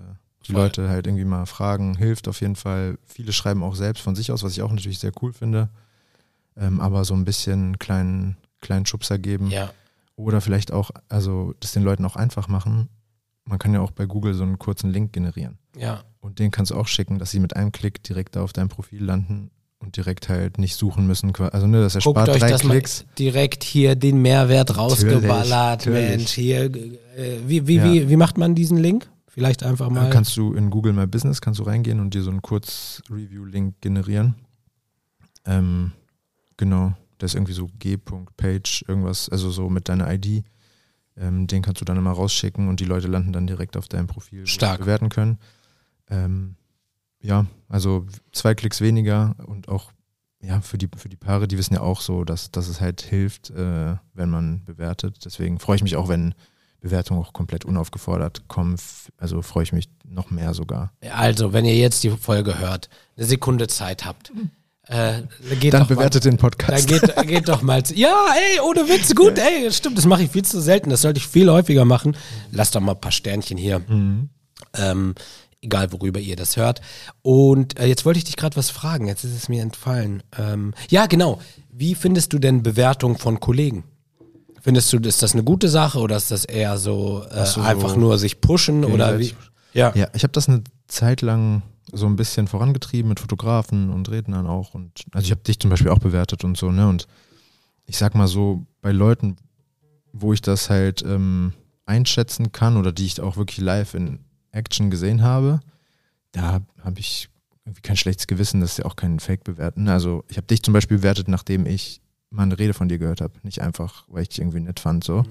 die Voll. Leute halt irgendwie mal fragen, hilft auf jeden Fall. Viele schreiben auch selbst von sich aus, was ich auch natürlich sehr cool finde. Ähm, aber so ein bisschen einen kleinen, kleinen Schubser geben. Ja, Oder vielleicht auch, also das den Leuten auch einfach machen. Man kann ja auch bei Google so einen kurzen Link generieren. ja, Und den kannst du auch schicken, dass sie mit einem Klick direkt auf deinem Profil landen und direkt halt nicht suchen müssen. Also ne, das Guckt erspart euch drei das Klicks. direkt hier den Mehrwert rausgeballert, natürlich. Mensch. Hier, äh, wie, wie, Ja. wie, wie macht man diesen Link? Vielleicht einfach Dann mal. kannst du in Google My Business kannst du reingehen und dir so einen Kurz-Review-Link generieren. Ähm, genau, das ist irgendwie so g.page, irgendwas, also so mit deiner ID. Ähm, den kannst du dann immer rausschicken und die Leute landen dann direkt auf deinem Profil, Stark. bewerten können. Ähm, ja, also zwei Klicks weniger und auch ja, für die, für die Paare, die wissen ja auch so, dass, dass es halt hilft, äh, wenn man bewertet. Deswegen freue ich mich auch, wenn Bewertungen auch komplett unaufgefordert kommen. Also freue ich mich noch mehr sogar. Also, wenn ihr jetzt die Folge hört, eine Sekunde Zeit habt, äh, geht Dann doch bewertet den Mal, Podcast. dann geht, geht doch mal. zu- Ja, ey, ohne Witz, gut, ey, stimmt, das mache ich viel zu selten. Das sollte ich viel häufiger machen. Lasst doch mal ein paar Sternchen hier. Mhm. Ähm, egal, worüber ihr das hört. Und äh, jetzt wollte ich dich gerade was fragen. Jetzt ist es mir entfallen. Ähm, ja, genau. Wie findest du denn Bewertungen von Kollegen? Findest du, ist das eine gute Sache oder ist das eher so, äh, so, einfach nur sich pushen oder wie? Ja. Ja, ich habe das eine Zeit lang so ein bisschen vorangetrieben mit Fotografen und Rednern auch. Und also ich habe dich zum Beispiel auch bewertet und so, ne? Und ich sag mal so, bei Leuten, wo ich das halt ähm, einschätzen kann oder die ich auch wirklich live in Action gesehen habe, da habe ich irgendwie kein schlechtes Gewissen, dass sie auch keinen Fake bewerten. Also ich habe dich zum Beispiel bewertet, nachdem ich mal eine Rede von dir gehört habe. Nicht einfach, weil ich dich irgendwie nett fand, so.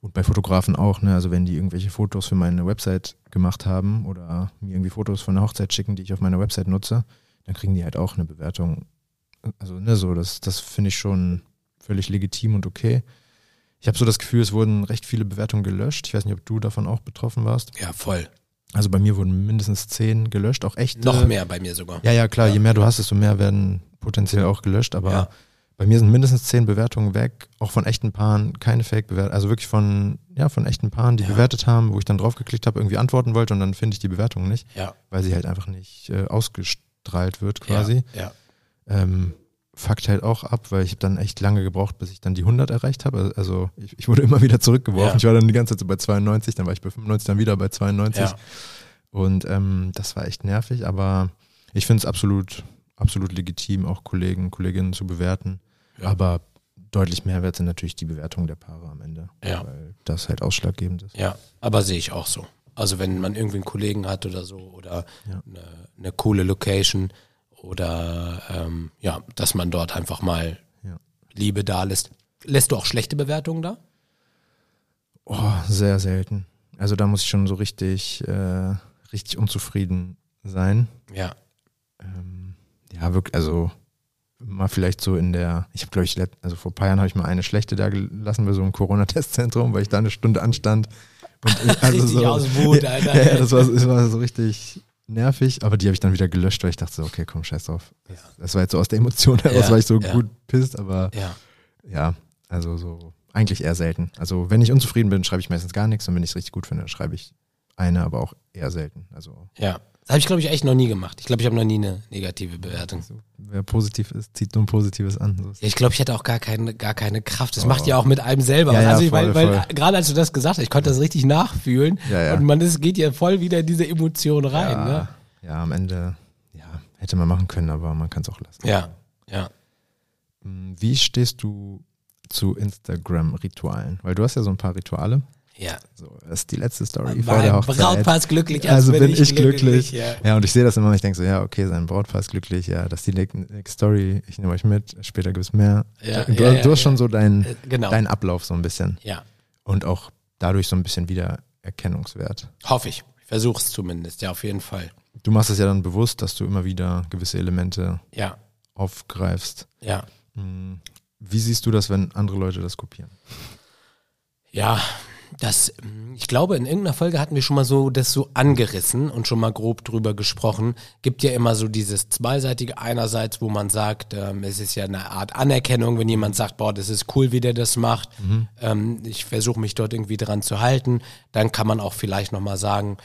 Und bei Fotografen auch, ne? Also wenn die irgendwelche Fotos für meine Website gemacht haben oder mir irgendwie Fotos von der Hochzeit schicken, die ich auf meiner Website nutze, dann kriegen die halt auch eine Bewertung. Also, ne, so, das, das finde ich schon völlig legitim und okay. Ich habe so das Gefühl, es wurden recht viele Bewertungen gelöscht. Ich weiß nicht, ob du davon auch betroffen warst. Ja, voll. Also bei mir wurden mindestens zehn gelöscht, auch echt. Noch mehr bei mir sogar. Ja, ja, klar, je mehr du hast, desto mehr werden potenziell auch gelöscht, aber Ja. bei mir sind mindestens zehn Bewertungen weg, auch von echten Paaren, keine Fake-Bewertungen, also wirklich von, ja, von echten Paaren, die Ja. bewertet haben, wo ich dann draufgeklickt habe, irgendwie antworten wollte und dann finde ich die Bewertung nicht, Ja. weil sie halt einfach nicht äh, ausgestrahlt wird quasi. Ja. Ähm, fuckt halt auch ab, weil ich habe dann echt lange gebraucht, bis ich dann die 100 erreicht habe. Also ich, ich wurde <laughs> immer wieder zurückgeworfen. Ja. Ich war dann die ganze Zeit so bei 92, dann war ich bei 95, dann wieder bei 92. Ja. Und ähm, das war echt nervig, aber ich finde es absolut, absolut legitim, auch Kollegen, Kolleginnen zu bewerten. Ja. Aber deutlich mehr wert sind natürlich die Bewertungen der Paare am Ende. Ja. Weil das halt ausschlaggebend ist. Ja, aber sehe ich auch so. Also wenn man irgendwie einen Kollegen hat oder so oder eine, eine coole Location oder ähm, ja, dass man dort einfach mal Ja. Liebe da lässt. Lässt du auch schlechte Bewertungen da? Oh, sehr selten. Also da muss ich schon so richtig, äh, richtig unzufrieden sein. Ja. Ähm, ja, wirklich, also mal vielleicht so in der, ich habe glaube ich, also vor ein paar Jahren habe ich mal eine schlechte da gelassen bei so einem Corona-Testzentrum, weil ich da eine Stunde anstand. Und <laughs> also so, aus Wut, Alter. Ja, <laughs> ja, das war, das war so richtig nervig, aber die habe ich dann wieder gelöscht, weil ich dachte so, okay, komm, scheiß drauf. Das, das war jetzt so aus der Emotion heraus, Ja, weil ich so ja. gut pisst, aber Ja. ja, also so eigentlich eher selten. Also wenn ich unzufrieden bin, schreibe ich meistens gar nichts und wenn ich es richtig gut finde, dann schreibe ich eine, aber auch eher selten. Also Ja. Das habe ich, glaube ich, echt noch nie gemacht. Ich glaube, ich habe noch nie eine negative Bewertung. so, wer positiv ist, zieht nur ein Positives an. Ja, ich glaube, ich hätte auch gar keine, gar keine Kraft. Das Oh. macht ja auch mit einem selber. Ja, ja, also ich, weil, voll, weil voll. gerade als du das gesagt hast, ich konnte das richtig nachfühlen. Und man ist, geht ja voll wieder in diese Emotion rein. ja, Ne? ja, am Ende ja, hätte man machen können, aber man kann es auch lassen. Ja, ja. Hm, Wie stehst du zu Instagram-Ritualen? Weil du hast ja so ein paar Rituale. Ja. So, das ist die letzte Story vor Mein der Hochzeit. Brautpaar ist glücklich, als also bin, bin ich glücklich. Ja. Ja, und ich sehe das immer und ich denke so, ja, okay, sein Brautpaar ist glücklich, ja, das ist die nächste Story, ich nehme euch mit, später gibt es mehr. Ja, du, ja, du hast schon so deinen Äh, Genau. deinen Ablauf so ein bisschen ja. und auch dadurch so ein bisschen Wiedererkennungswert. Hoffe ich. Ich versuche es zumindest, ja, auf jeden Fall. Du machst es ja dann bewusst, dass du immer wieder gewisse Elemente Ja, aufgreifst. ja. Hm, Wie siehst du das, wenn andere Leute das kopieren? Ja, das, mm, ich glaube, in irgendeiner Folge hatten wir schon mal so das so angerissen und schon mal grob drüber gesprochen. Gibt ja immer so dieses zweiseitige einerseits, wo man sagt, ähm, es ist ja eine Art Anerkennung, wenn jemand sagt, boah, das ist cool, wie der das macht. Ähm, ich versuche mich dort irgendwie dran zu halten. Dann kann man auch vielleicht noch mal sagen,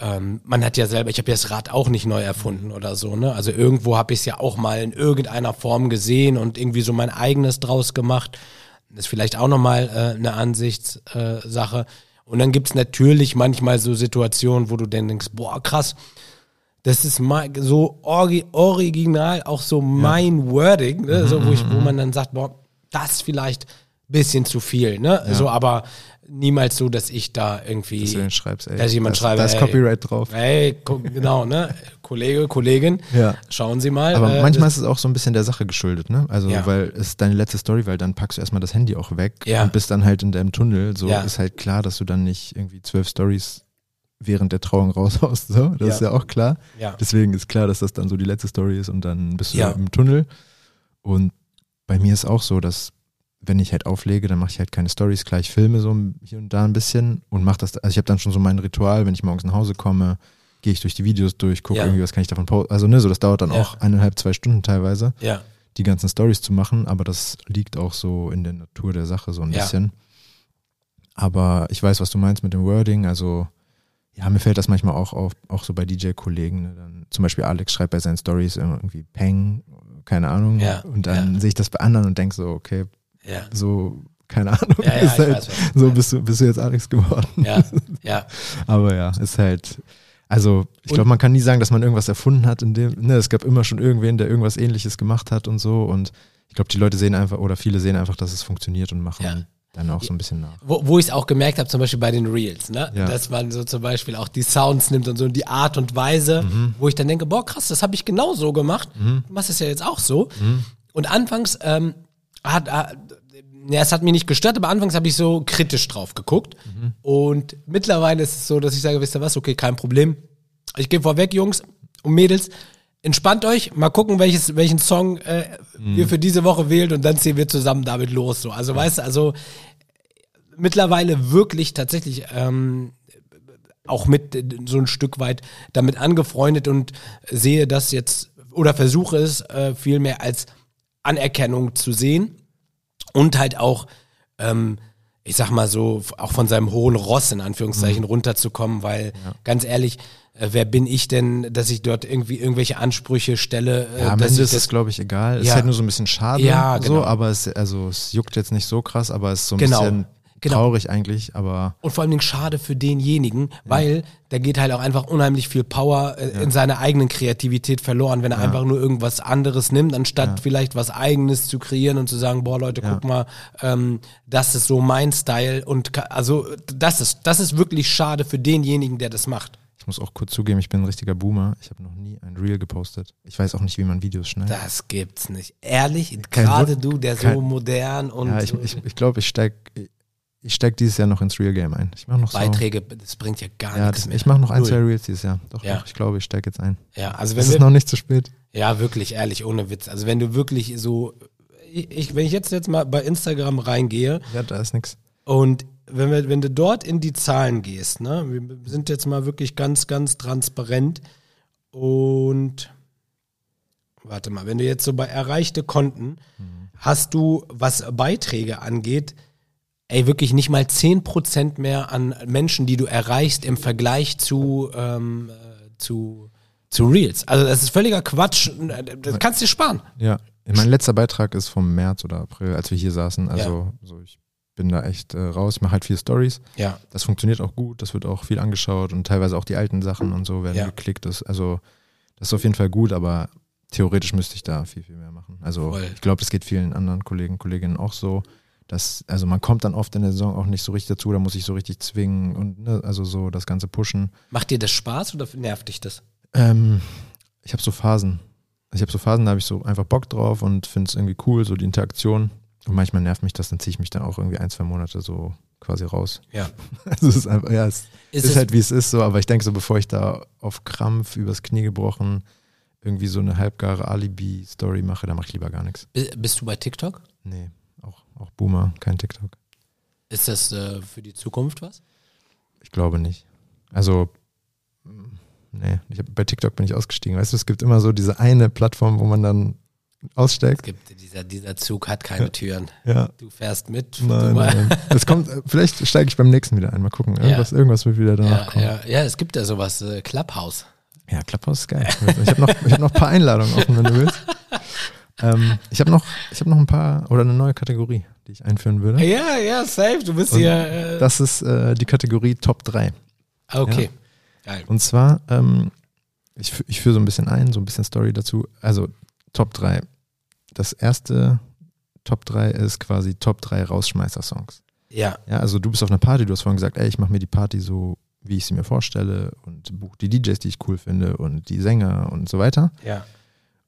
ähm, man hat ja selber, ich habe ja das Rad auch nicht neu erfunden oder so, ne? Also irgendwo habe ich es ja auch mal in irgendeiner Form gesehen und irgendwie so mein eigenes draus gemacht. Das ist vielleicht auch nochmal äh, eine Ansichtssache. Sache. und dann gibt's natürlich manchmal so Situationen, wo du dann denkst, boah, krass, das ist so original, auch so mein Wording, ne? so, wo, ich, wo man dann sagt, boah, das vielleicht bisschen zu viel, ne? So, aber niemals so, dass ich da irgendwie, Dass du den schreibst, ey. dass jemand das, schreibe, Da ist Copyright drauf. Ey, genau, ne? Kollege, Kollegin, Ja. schauen Sie mal. Aber äh, manchmal ist es auch so ein bisschen der Sache geschuldet, ne? Also, Ja. weil es ist deine letzte Story, weil dann packst du erstmal das Handy auch weg Ja. und bist dann halt in deinem Tunnel. So ist halt klar, dass du dann nicht irgendwie zwölf Stories während der Trauung raushaust. So, das Ja. ist ja auch klar. ja. Deswegen ist klar, dass das dann so die letzte Story ist und dann bist du Ja. im Tunnel. Und bei mir ist auch so, dass wenn ich halt auflege, dann mache ich halt keine Stories, klar, ich filme so hier und da ein bisschen und mache das, also ich habe dann schon so mein Ritual, wenn ich morgens nach Hause komme, gehe ich durch die Videos durch, gucke Ja. irgendwie, was kann ich davon posten. Also ne, so das dauert dann Ja. auch eineinhalb, zwei Stunden teilweise, ja. die ganzen Stories zu machen, aber das liegt auch so in der Natur der Sache so ein bisschen. Aber ich weiß, was du meinst mit dem Wording, also ja, mir fällt das manchmal auch auf, auch so bei DJ-Kollegen. Ne? Dann, zum Beispiel Alex schreibt bei seinen Stories irgendwie Peng, keine Ahnung. Ja, und dann ja. sehe ich das bei anderen und denke so, okay, Ja. so, keine Ahnung. Ja, ja, ist halt, weiß, so bist du, bist du jetzt Alex geworden. Ja, ja, <laughs> Aber ja, ist halt, also ich glaube, man kann nie sagen, dass man irgendwas erfunden hat. In dem, ne, es gab immer schon irgendwen, der irgendwas ähnliches gemacht hat und so. Und ich glaube, die Leute sehen einfach, oder viele sehen einfach, dass es funktioniert und machen Ja. dann auch so ein bisschen nach. wo, wo ich es auch gemerkt habe, zum Beispiel bei den Reels, ne? Ja. dass man so zum Beispiel auch die Sounds nimmt und so und die Art und Weise, Mhm. wo ich dann denke, boah krass, das habe ich genau so gemacht, du machst es ja jetzt auch so. Mhm. Und anfangs ähm, hat, äh, ja, es hat mich nicht gestört, aber anfangs habe ich so kritisch drauf geguckt. Mhm. Und mittlerweile ist es so, dass ich sage, wisst ihr was, okay, kein Problem. Ich gehe vorweg, Jungs und Mädels. Entspannt euch, mal gucken, welches, welchen Song äh, Mhm. ihr für diese Woche wählt und dann ziehen wir zusammen damit los. So. Also weißt du, also mittlerweile wirklich tatsächlich ähm, auch mit äh, so ein Stück weit damit angefreundet und sehe das jetzt oder versuche es äh, vielmehr als Anerkennung zu sehen und halt auch, ähm, ich sag mal so, auch von seinem hohen Ross in Anführungszeichen Mhm. runterzukommen, weil ganz ehrlich, äh, wer bin ich denn, dass ich dort irgendwie irgendwelche Ansprüche stelle, äh, Ja, am dass Ende ist das es, glaube ich, egal. Es Ja. ist halt nur so ein bisschen schade, Ja, genau. so, aber es, also, es juckt jetzt nicht so krass, aber es ist so ein Genau. bisschen Genau. traurig eigentlich, aber Und vor allen Dingen schade für denjenigen, weil da geht halt auch einfach unheimlich viel Power äh, in seiner eigenen Kreativität verloren, wenn er einfach nur irgendwas anderes nimmt, anstatt vielleicht was eigenes zu kreieren und zu sagen, boah Leute, guck mal, ähm, das ist so mein Style und also das ist, das ist wirklich schade für denjenigen, der das macht. ich muss auch kurz zugeben, ich bin ein richtiger Boomer. Ich habe noch nie ein Reel gepostet. Ich weiß auch nicht, wie man Videos schneidet. Das gibt's nicht. Ehrlich, gerade du, der so kein- modern und ja, ich glaube, ich, ich, glaub, ich steig, ich steig dieses Jahr noch ins Real Game ein. Ich mache noch so, Beiträge, das bringt ja gar Ja, nichts das, mehr. ich mache noch ein, Null. zwei Reels dieses Jahr. Doch, Ja. doch ich glaube, ich steige jetzt ein. Ja, also Es wenn ist wir, noch nicht zu spät. Ja, wirklich, ehrlich, ohne Witz. Also wenn du wirklich so, ich, wenn ich jetzt jetzt mal bei Instagram reingehe Ja, da ist nichts. und wenn, wir, wenn du dort in die Zahlen gehst, ne, wir sind jetzt mal wirklich ganz, ganz transparent und warte mal, wenn du jetzt so bei erreichte Konten hast du, was Beiträge angeht, ey, wirklich nicht mal 10% mehr an Menschen, die du erreichst im Vergleich zu, ähm, äh, zu, zu Reels. Also das ist völliger Quatsch. Das kannst du dir sparen. Ja, mein letzter Beitrag ist vom März oder April, als wir hier saßen. Also so, ich bin da echt äh, raus. Ich mache halt viele Stories. Ja. Das funktioniert auch gut. Das wird auch viel angeschaut und teilweise auch die alten Sachen und so werden Ja. geklickt. Das, also Das ist auf jeden Fall gut, aber theoretisch müsste ich da viel, viel mehr machen. Also Voll. ich glaube, das geht vielen anderen Kollegen, Kolleginnen auch so. Dass, also man kommt dann oft in der Saison auch nicht so richtig dazu, da muss ich so richtig zwingen und ne, also so das Ganze pushen. Macht dir das Spaß oder nervt dich das? Ähm, ich habe so Phasen. Ich habe so Phasen, da habe ich so einfach Bock drauf und finde es irgendwie cool, so die Interaktion. Und manchmal nervt mich das, dann ziehe ich mich dann auch irgendwie ein, zwei Monate so quasi raus. Ja. <laughs> Also es ist einfach, ja, es Ist, ist, es, halt wie es ist so, aber ich denke so, bevor ich da auf Krampf übers Knie gebrochen irgendwie so eine halbgare Alibi-Story mache, da mache ich lieber gar nichts. bi- bist du bei TikTok? Nee, auch, Boomer, kein TikTok. Ist das äh, für die Zukunft was? Ich glaube nicht. Also, mm, nee, ich hab, bei TikTok bin ich ausgestiegen. Weißt du, es gibt immer so diese eine Plattform, wo man dann Es aussteigt. gibt, dieser, dieser Zug hat keine Ja. Türen. Ja. Du fährst mit. Nein, du nein. Es kommt, äh, vielleicht steige ich beim nächsten wieder ein. Mal gucken. Irgendwas, irgendwas wird wieder danach ja, kommen. ja, ja, es gibt ja sowas, äh, Clubhouse. Ja, Clubhouse ist geil. Ich habe noch, ich hab noch ein paar Einladungen offen, wenn du willst. <laughs> Ähm, <laughs> ich habe noch, ich hab noch ein paar, oder eine neue Kategorie, die ich einführen würde. Ja, ja, safe. Du bist Und hier. Äh, Das ist äh, die Kategorie Top 3. okay. Geil. Und zwar, ähm, ich, ich führe so ein bisschen ein, so ein bisschen Story dazu. Also Top 3. Das erste Top 3 ist quasi Top 3 Rausschmeißer-Songs. Ja, Ja, also du bist auf einer Party, du hast vorhin gesagt, ey, ich mache mir die Party so, wie ich sie mir vorstelle und buche die DJs, die ich cool finde und die Sänger und so weiter. ja,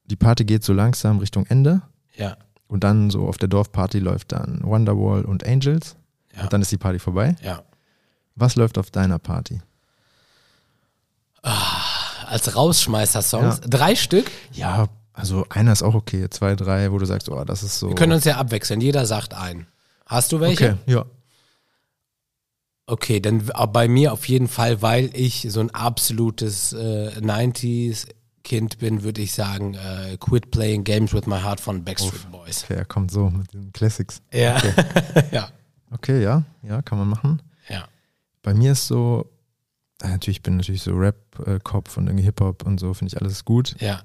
Die Party geht so langsam Richtung Ende ja, und dann so auf der Dorfparty läuft dann Wonderwall und Angels ja. und dann ist die Party vorbei. ja. Was läuft auf deiner Party? Als Rausschmeißer-Songs. Ja. Drei Stück. Ja, also einer ist auch okay, zwei, drei, wo du sagst, oh, das ist so. Wir können uns ja abwechseln. Jeder sagt einen. Hast du welche? okay, ja. Okay, dann bei mir auf jeden Fall, weil ich so ein absolutes äh, 90s-Kind bin, würde ich sagen, äh, Quit Playing Games with My Heart von Backstreet Boys. Okay, er kommt so mit den Classics. Ja. <laughs> ja. Okay, ja, ja, kann man machen. Ja. Bei mir ist so, äh, natürlich ich bin natürlich so Rap-Kopf und irgendwie Hip-Hop und so, finde ich alles gut. Ja.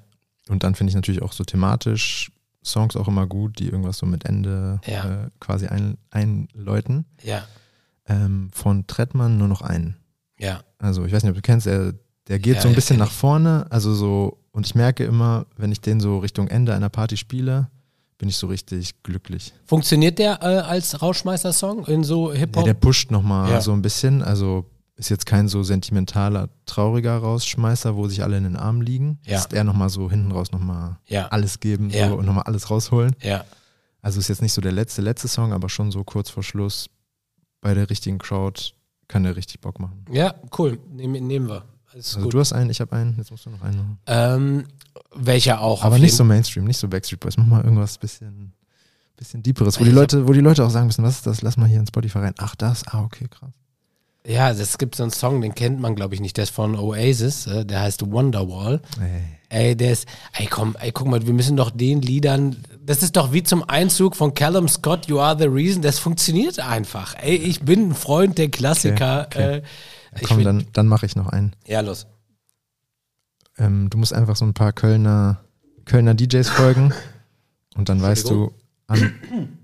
Und dann finde ich natürlich auch so thematisch Songs auch immer gut, die irgendwas so mit Ende Ja. äh, quasi ein, einläuten. Ja. Ähm, von Trettmann nur noch einen. Ja. Also ich weiß nicht, ob du kennst, der, der geht Ja, so ein ja, bisschen nach vorne. Also so, und ich merke immer, wenn ich den so Richtung Ende einer Party spiele, bin ich so richtig glücklich. Funktioniert der äh, als Rausschmeißer-Song in so Ja, Hip-Hop? der pusht nochmal Ja. so ein bisschen. Also ist jetzt kein so sentimentaler, trauriger Rausschmeißer, wo sich alle in den Armen liegen. Ja. Ist eher nochmal so hinten raus nochmal ja. alles geben Ja. so, und nochmal alles rausholen. Ja. Also ist jetzt nicht so der letzte, letzte Song, aber schon so kurz vor Schluss bei der richtigen Crowd kann der richtig Bock machen. Ja, cool. Nehmen, nehmen wir. Also gut. du hast einen, ich habe einen, jetzt musst du noch einen machen. Ähm, welcher auch. Aber nicht so Mainstream, nicht so Backstreet Boys. Mach mal irgendwas bisschen, bisschen deeperes, wo die Ich Leute, wo die Leute auch sagen müssen, was ist das? Lass mal hier in Spotify rein. Ach, das? Ah, okay, krass. Ja, es gibt so einen Song, den kennt man, glaube ich, nicht. Der ist von Oasis, äh, der heißt Wonderwall. Ey. Ey, der ist, ey komm, ey, guck mal, wir müssen doch den Liedern, das ist doch wie zum Einzug von Callum Scott, You Are the Reason, das funktioniert einfach. Ey, ich bin ein Freund der Klassiker. Okay, okay. Äh, ich Komm, dann, dann mache ich noch einen. Ja, los. Ähm, du musst einfach so ein paar Kölner, Kölner DJs folgen <laughs> und dann weißt du, an,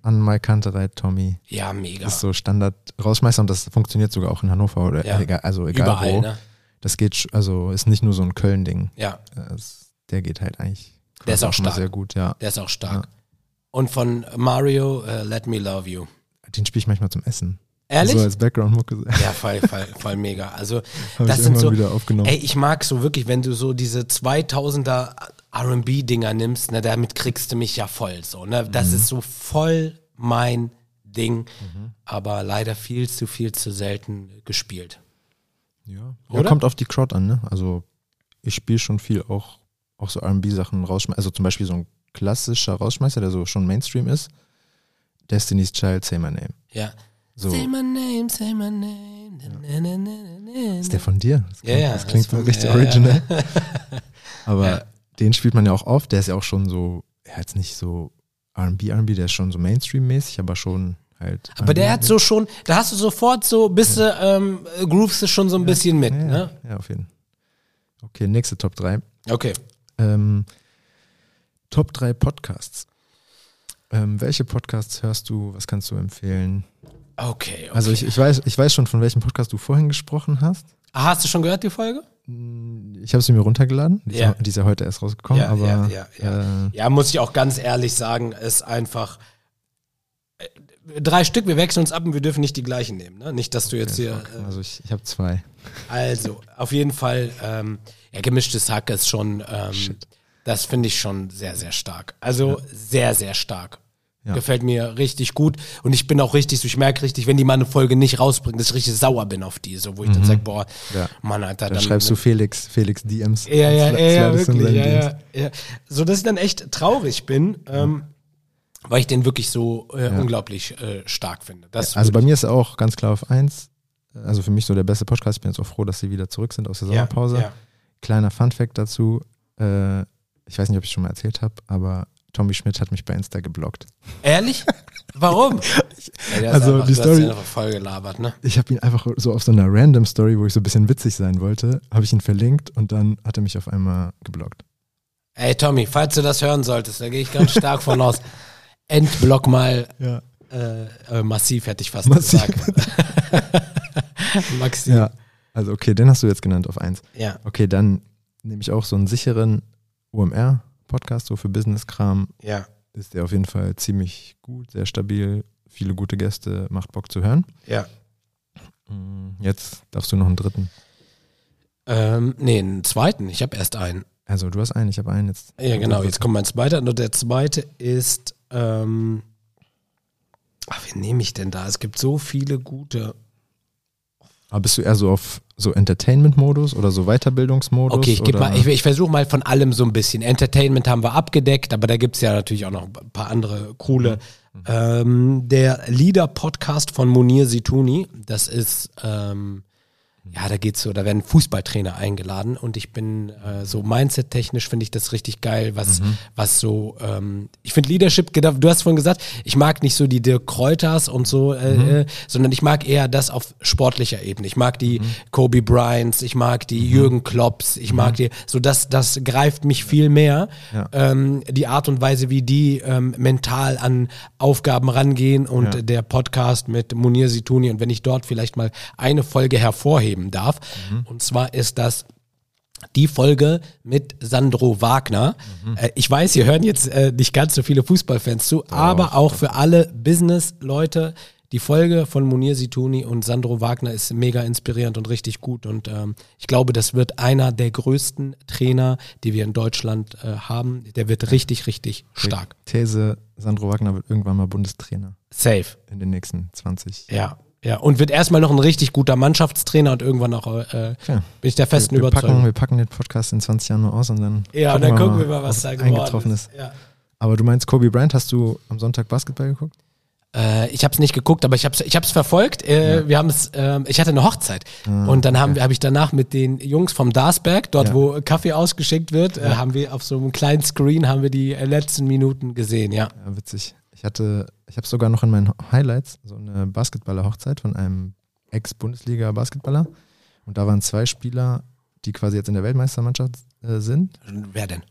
an Mike Kantereit, Tommy, Ja, mega. ist so Standard Rausschmeißer und das funktioniert sogar auch in Hannover oder Ja. egal, also egal Überall, wo. ne? Das geht, also ist nicht nur so ein Köln-Ding. Ja, Äh, es- Der geht halt eigentlich Der ist auch stark. sehr gut, ja. der ist auch stark. Und von Mario, äh, Let Me Love You. Den spiele ich manchmal zum Essen. Ehrlich? So als Background-Mucke. Ja, voll, voll, voll mega. Also, <laughs> das ich sind so, wieder aufgenommen. ey, ich mag so wirklich, wenn du so diese 2000er R&B-Dinger nimmst, ne, damit kriegst du mich ja voll, so, ne, Mhm. das ist so voll mein Ding, aber leider viel zu viel zu selten gespielt. Ja. Oder? ja, kommt auf die Crowd an, ne? Also ich spiele schon viel auch, auch so R&B-Sachen rausschmeißen. Also zum Beispiel so ein klassischer Rausschmeißer, der so schon Mainstream ist. Destiny's Child, Say My Name. Ja. So. Say my name, say my name. Na, na, na, na, na, Ist der von dir? Das Ja, klingt, ja, das klingt das von- richtig ja, original. <laughs> Aber Ja. den spielt man ja auch oft. Der ist ja auch schon so, ja, jetzt nicht so R&B, R&B, der ist schon so Mainstream-mäßig, aber schon halt. Aber der hat so schon, da hast du sofort so, bist du, ähm, groovst du schon so ein bisschen mit, ja, ne? ja, auf jeden Fall. Okay, nächste Top 3. Okay. Ähm, Top 3 Podcasts. Ähm, welche Podcasts hörst du? Was kannst du empfehlen? Okay, okay. Also ich, ich, weiß, ich weiß schon, von welchem Podcast du vorhin gesprochen hast. Ah, Hast du schon gehört, die Folge? Mm, ich habe sie mir runtergeladen. Die, Ja. ist, ja- die ist ja heute erst rausgekommen, Ja, aber ja, ja, ja. Äh, Ja, muss ich auch ganz ehrlich sagen, ist einfach äh, drei Stück, wir wechseln uns ab und wir dürfen nicht die gleichen nehmen. Ne? Nicht, dass du jetzt hier. Äh, also ich, ich habe zwei. also, auf jeden Fall, ähm, ja, gemischtes Hack ist schon, ähm, das finde ich schon sehr, sehr stark. Also sehr, sehr stark. Ja. Gefällt mir richtig gut. Und ich bin auch richtig, so ich merke richtig, wenn die mal eine Folge nicht rausbringen, dass ich richtig sauer bin auf die, so wo ich dann sage, boah, Mhm. Ja. Mann, Alter, Da dann schreibst du Felix, Felix DMs. ja, ja, ja, ja, wirklich. Ja, ja, ja. So dass ich dann echt traurig bin, ähm, weil ich den wirklich so äh, unglaublich äh, stark finde. Das Also bei mir ist auch ganz klar auf eins. Also für mich so der beste Podcast. Ich bin jetzt auch froh, dass sie wieder zurück sind aus der Sommerpause. Kleiner Fun-Fact dazu. Äh, ich weiß nicht, ob ich schon mal erzählt habe, aber Tommy Schmidt hat mich bei Insta geblockt. Ehrlich? Warum? <laughs> Ist Also die Story- einfach voll gelabert, ne? Ich habe ihn einfach so auf so einer random Story, wo ich so ein bisschen witzig sein wollte, habe ich ihn verlinkt und dann hat er mich auf einmal geblockt. Ey, Tommy, falls du das hören solltest, da gehe ich ganz stark von aus. Entblock mal Ja. äh, äh, massiv, hätte ich fast Massiv. gesagt. <laughs> Maxim. Ja. Also okay, den hast du jetzt genannt auf eins. ja, Okay, dann nehme ich auch so einen sicheren OMR-Podcast, so für Business-Kram. ja. Ist der auf jeden Fall ziemlich gut, sehr stabil, viele gute Gäste, macht Bock zu hören. ja. Mm, Jetzt darfst du noch einen dritten. Ähm, nee, einen zweiten. Ich habe erst einen. Also du hast einen, ich habe einen jetzt. Ja, genau. Jetzt kommt mein zweiter. Und der zweite ist, ähm, ach, wen nehme ich denn da? Es gibt so viele gute. Aber bist du eher so auf so Entertainment-Modus oder so Weiterbildungsmodus? Okay, ich mal, ich, ich versuche mal von allem so ein bisschen. Entertainment haben wir abgedeckt, aber da gibt es ja natürlich auch noch ein paar andere coole. Ähm, der Leader-Podcast von Munir Situni, das ist, ähm, ja, da geht's so, da werden Fußballtrainer eingeladen und ich bin äh, so Mindset-technisch finde ich das richtig geil, was, was so, ähm, ich finde Leadership, gedacht- du hast vorhin gesagt, ich mag nicht so die Dirk Kräuters und so, äh, äh, sondern ich mag eher das auf sportlicher Ebene. Ich mag die Kobe Bryants, ich mag die Jürgen Klopps, ich mag die, so das, das greift mich viel mehr, Ja. ähm, die Art und Weise, wie die ähm, mental an Aufgaben rangehen und Ja. der Podcast mit Munir Situni und wenn ich dort vielleicht mal eine Folge hervorheben darf, und zwar ist das die Folge mit Sandro Wagner. Äh, ich weiß, hier hören jetzt äh, nicht ganz so viele Fußballfans zu, aber auch für alle Business-Leute. Die Folge von Munir Situni und Sandro Wagner ist mega inspirierend und richtig gut. Und ähm, ich glaube, das wird einer der größten Trainer, die wir in Deutschland äh, haben. Der wird richtig, richtig stark. These, Sandro Wagner wird irgendwann mal Bundestrainer Safe. in den nächsten 20 Ja. Ja, und wird erstmal noch ein richtig guter Mannschaftstrainer und irgendwann auch, äh, bin ich der festen wir, wir, Überzeugung. packen, wir packen den Podcast in 20 Jahren nur aus und dann ja, und dann gucken wir mal, was da eingetroffen ist. ist. Ja. Aber du meinst Kobe Bryant, hast du am Sonntag Basketball geguckt? Äh, ich habe es nicht geguckt, aber ich habe es ich hab's verfolgt. Äh, Wir haben es. ähm, ich hatte eine Hochzeit Ah, und dann haben wir, habe ich danach mit den Jungs vom Darsberg, dort Ja. wo Kaffee ausgeschenkt wird, äh, haben wir auf so einem kleinen Screen haben wir die äh, letzten Minuten gesehen. Ja. Ja, witzig. Ich hatte, ich habe sogar noch in meinen Highlights so eine Basketballer-Hochzeit von einem Ex-Bundesliga-Basketballer. Und da waren zwei Spieler, die quasi jetzt in der Weltmeistermannschaft äh, sind. Wer denn?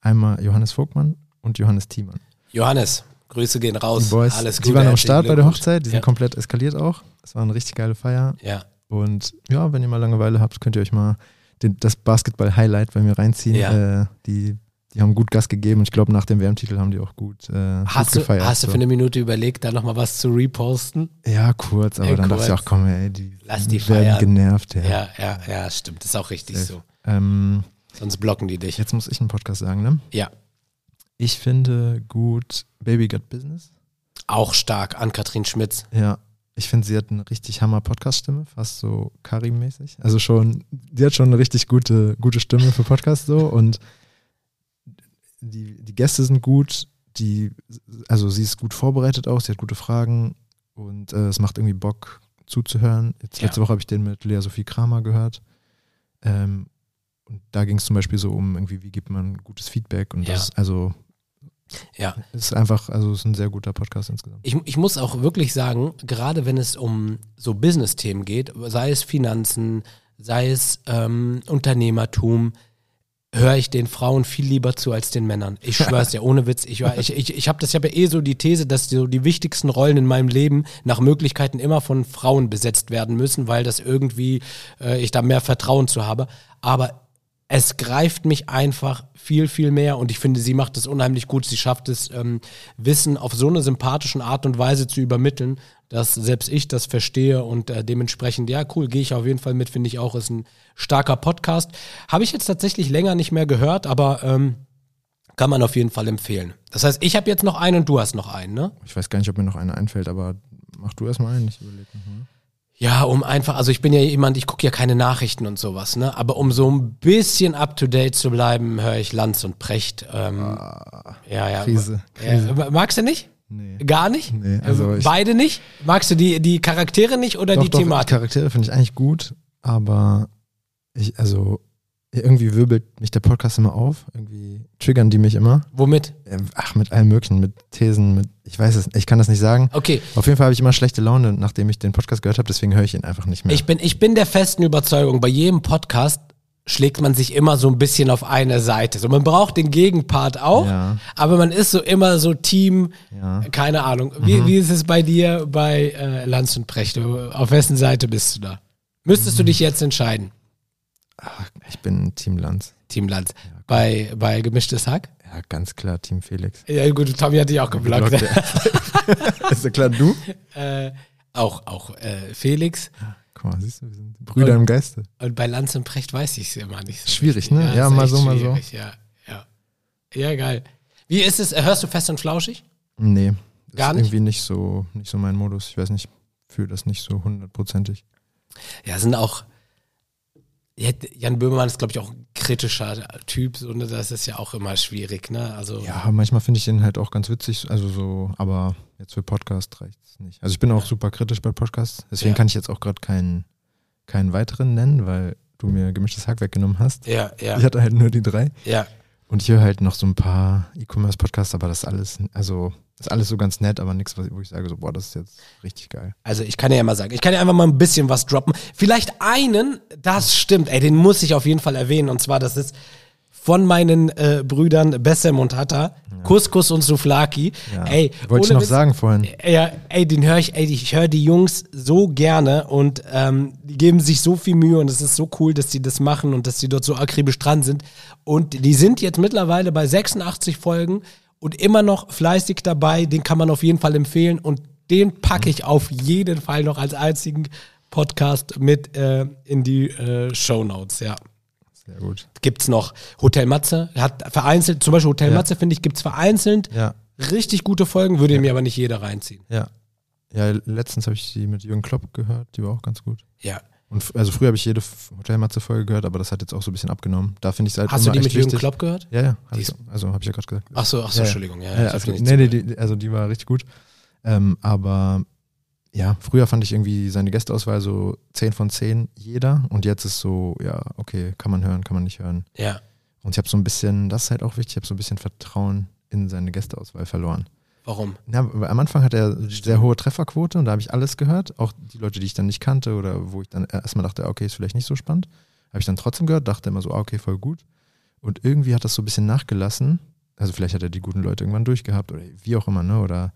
Einmal Johannes Vogtmann und Johannes Thiemann. Johannes. Grüße gehen raus. Die Boys, Alles die Gute, waren am Start bei der. Hochzeit, die sind ja. komplett eskaliert auch. Es war eine richtig geile Feier. ja. Und ja, wenn ihr mal Langeweile habt, könnt ihr euch mal den, das Basketball-Highlight bei mir reinziehen. Ja. Äh, die, die haben gut Gas gegeben und ich glaube, nach dem WM-Titel haben die auch gut, äh, Hast, gut du, gefeiert. hast du so. für eine Minute überlegt, da nochmal was zu reposten? Ja, kurz, aber Ja, dann dachte ich kurz. auch, komm, ey, die Lass die werden feiern. genervt. Ja. Ja, ja, ja, stimmt. Ist auch richtig Safe. so. Ähm, Sonst blocken die dich. jetzt muss ich einen Podcast sagen, ne? Ja. Ich finde gut Baby Got Business. Auch stark. Ann-Kathrin Schmitz. Ja, ich finde, sie hat eine richtig Hammer Podcast-Stimme, fast so Karim-mäßig. Also schon, die hat schon eine richtig gute, gute Stimme für Podcasts so und die, die Gäste sind gut, die, also sie ist gut vorbereitet auch, sie hat gute Fragen und äh, es macht irgendwie Bock zuzuhören. Jetzt Ja. letzte Woche habe ich den mit Lea Sophie Kramer gehört. Ähm, und da ging es zum Beispiel so um irgendwie, wie gibt man gutes Feedback und Ja. das ist also Ja. ist einfach, also es ist ein sehr guter Podcast insgesamt. Ich, ich muss auch wirklich sagen, gerade wenn es um so Business-Themen geht, sei es Finanzen, sei es ähm, Unternehmertum, höre ich den Frauen viel lieber zu als den Männern. Ich schwör's dir, ohne Witz. Ich, ich, ich, ich habe das, ich habe ja eh so die These, dass so die wichtigsten Rollen in meinem Leben nach Möglichkeiten immer von Frauen besetzt werden müssen, weil das irgendwie äh, ich da mehr Vertrauen zu habe. Aber es greift mich einfach viel, viel mehr und ich finde, sie macht es unheimlich gut. Sie schafft es, ähm, Wissen auf so eine sympathische Art und Weise zu übermitteln, dass selbst ich das verstehe und äh, dementsprechend, ja, cool, gehe ich auf jeden Fall mit, finde ich auch, ist ein starker Podcast. Habe ich jetzt tatsächlich länger nicht mehr gehört, aber ähm, kann man auf jeden Fall empfehlen. Das heißt, ich habe jetzt noch einen und du hast noch einen, ne? Ich weiß gar nicht, ob mir noch einer einfällt, aber mach du erstmal einen. Ich überlege nochmal. Ja, um einfach, also ich bin ja jemand, ich gucke ja keine Nachrichten und sowas, ne? Aber um so ein bisschen up to date zu bleiben, höre ich Lanz und Precht. Ähm, Ah, ja, ja. Krise, Ja, magst du nicht? Nee. Gar nicht? Nee, also Äh, ich- Beide nicht? Magst du die, die Charaktere nicht oder Doch, die doch, Thematik? Charaktere finde ich eigentlich gut, aber ich, also irgendwie wirbelt mich der Podcast immer auf. Irgendwie triggern die mich immer. Womit? Ähm, Ach, mit allem möglichen, mit Thesen, mit, ich weiß es, ich kann das nicht sagen. Okay, Auf jeden Fall habe ich immer schlechte Laune, nachdem ich den Podcast gehört habe, deswegen höre ich ihn einfach nicht mehr. ich bin, ich bin der festen Überzeugung, bei jedem Podcast schlägt man sich immer so ein bisschen auf eine Seite. So, man braucht den Gegenpart auch, Ja. aber man ist so immer so Team, Ja. keine Ahnung. Wie, wie ist es bei dir bei äh, Lanz und Precht? Auf wessen Seite bist du da? Müsstest du dich jetzt entscheiden, Ach, ich bin Team Lanz. Team Lanz? Bei, bei Gemischtes Hack? Ja, ganz klar, Team Felix. Ja gut, Tommy hat dich auch geblockt. Blockt. <laughs> Ist ja klar, du? äh, auch auch äh, Felix. Guck mal, siehst du, wir sind Brüder im Geiste. Und bei Lanz und Precht weiß ich es immer nicht so. Schwierig, richtig. ne? Ja, ist mal so, mal so. Ja, ja. ja, geil. Wie ist es? Hörst du fest und flauschig? Nee, Gar nicht? irgendwie nicht so, nicht so mein Modus. Ich weiß nicht, fühle das nicht so hundertprozentig. Ja, sind auch. Ja, Jan Böhmermann ist, glaube ich, auch ein kritischer Typ, so, ne? das ist ja auch immer schwierig, ne? Also, Ja, manchmal finde ich den halt auch ganz witzig, also so, aber jetzt für Podcast reicht es nicht. Also ich bin auch super kritisch bei Podcasts, deswegen Ja. kann ich jetzt auch gerade keinen, keinen weiteren nennen, weil du mir gemischtes Hack weggenommen hast. ja, ja, Ich hatte halt nur die drei. ja. Und höre halt noch so ein paar E-Commerce-Podcasts, aber das alles, also ist alles so ganz nett, aber nichts, wo ich sage, so, boah, das ist jetzt richtig geil. Also ich kann ja mal sagen, ich kann ja einfach mal ein bisschen was droppen. Vielleicht einen, das stimmt, ey, den muss ich auf jeden Fall erwähnen. Und zwar, das ist von meinen äh, Brüdern Bessem und Hatta, Couscous und Souflaki. Ja. Ey, Wollte ich noch Witz- sagen vorhin. Ja, ey, den höre ich, ey, ich höre die Jungs so gerne und ähm, die geben sich so viel Mühe und es ist so cool, dass die das machen und dass die dort so akribisch dran sind. Und die sind jetzt mittlerweile bei 86 Folgen und immer noch fleißig dabei. Den kann man auf jeden Fall empfehlen und den packe ich auf jeden Fall noch als einzigen Podcast mit äh, in die äh, Show Notes, ja. Sehr gut. Gibt's noch Hotel Matze, hat vereinzelt, zum Beispiel Hotel Ja. Matze, finde ich, gibt's vereinzelt Ja, richtig gute Folgen, würde mir aber nicht jeder reinziehen. ja. Ja, letztens habe ich die mit Jürgen Klopp gehört, die war auch ganz gut. Ja. Und also früher habe ich jede F- Hotelmatze-Folge gehört, aber das hat jetzt auch so ein bisschen abgenommen. Da finde ich es halt Hast du die mit Jürgen wichtig. Klopp gehört? Ja, ja. Ist- also habe ich ja gerade gesagt. Ach so, ach so, Ja, ja. Entschuldigung. Ja, Ja, also, nee, nee, die, also die war richtig gut. Ähm, aber ja, früher fand ich irgendwie seine Gästeauswahl so 10 von 10 jeder und jetzt ist so, ja, okay, kann man hören, kann man nicht hören. Ja. Und ich habe so ein bisschen, das ist halt auch wichtig, ich habe so ein bisschen Vertrauen in seine Gästeauswahl verloren. Warum? Ja, weil am Anfang hat er sehr hohe Trefferquote und da habe ich alles gehört, auch die Leute, die ich dann nicht kannte oder wo ich dann erstmal dachte, okay, ist vielleicht nicht so spannend, habe ich dann trotzdem gehört, dachte immer so, ah, okay, voll gut. Und irgendwie hat das so ein bisschen nachgelassen. Also vielleicht hat er die guten Leute irgendwann durchgehabt oder wie auch immer, ne? Oder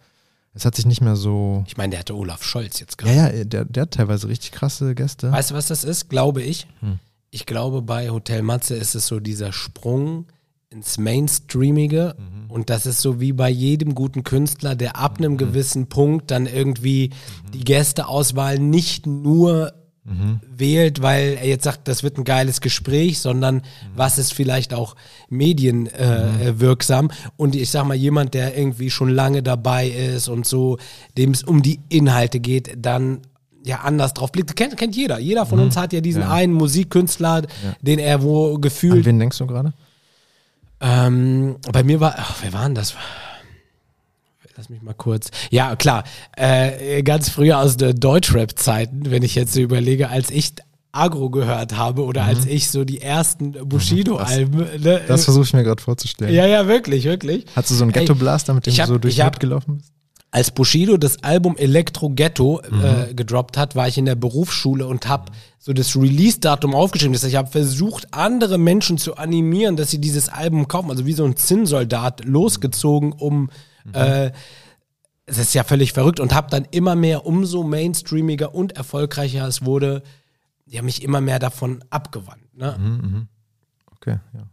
es hat sich nicht mehr so. Ich meine, der hatte Olaf Scholz jetzt Ja, gerade. ja, der, der hat teilweise richtig krasse Gäste. Weißt du, was das ist? Glaube ich. Hm. Ich glaube, bei Hotel Matze ist es so dieser Sprung ins Mainstreamige. Mhm. Und das ist so wie bei jedem guten Künstler, der ab einem gewissen Punkt dann irgendwie Mhm. die Gästeauswahl nicht nur wählt, weil er jetzt sagt, das wird ein geiles Gespräch, sondern Mhm. was ist vielleicht auch medienwirksam. Äh, wirksam. Und ich sag mal, jemand, der irgendwie schon lange dabei ist und so, dem es um die Inhalte geht, dann ja anders drauf blickt. Kennt, kennt jeder. Jeder von uns hat ja diesen Mhm. Ja. einen Musikkünstler, den er wo An gefühlt. wen denkst du gerade? Ähm, bei mir war, ach, wer war denn das? Lass mich mal kurz. Ja, klar. Äh, ganz früher aus der Deutschrap-Zeiten, wenn ich jetzt so überlege, als ich Agro gehört habe oder als ich so die ersten Bushido-Alben. Ne, Mhm. Das versuche ich mir gerade vorzustellen. ja, ja, wirklich, wirklich. Hattest du so einen Ghetto-Blaster, mit dem ich du hab- so durch die hab- Hut gelaufen bist? als Bushido das Album Electro Ghetto äh, gedroppt hat, war ich in der Berufsschule und habe so das Release-Datum aufgeschrieben. Das heißt, ich habe versucht, andere Menschen zu animieren, dass sie dieses Album kaufen. Also wie so ein Zinnsoldat losgezogen, um äh, es ist ja völlig verrückt und habe dann immer mehr, umso mainstreamiger und erfolgreicher es wurde, ja, mich immer mehr davon abgewandt. Ne? Mhm, Okay, ja.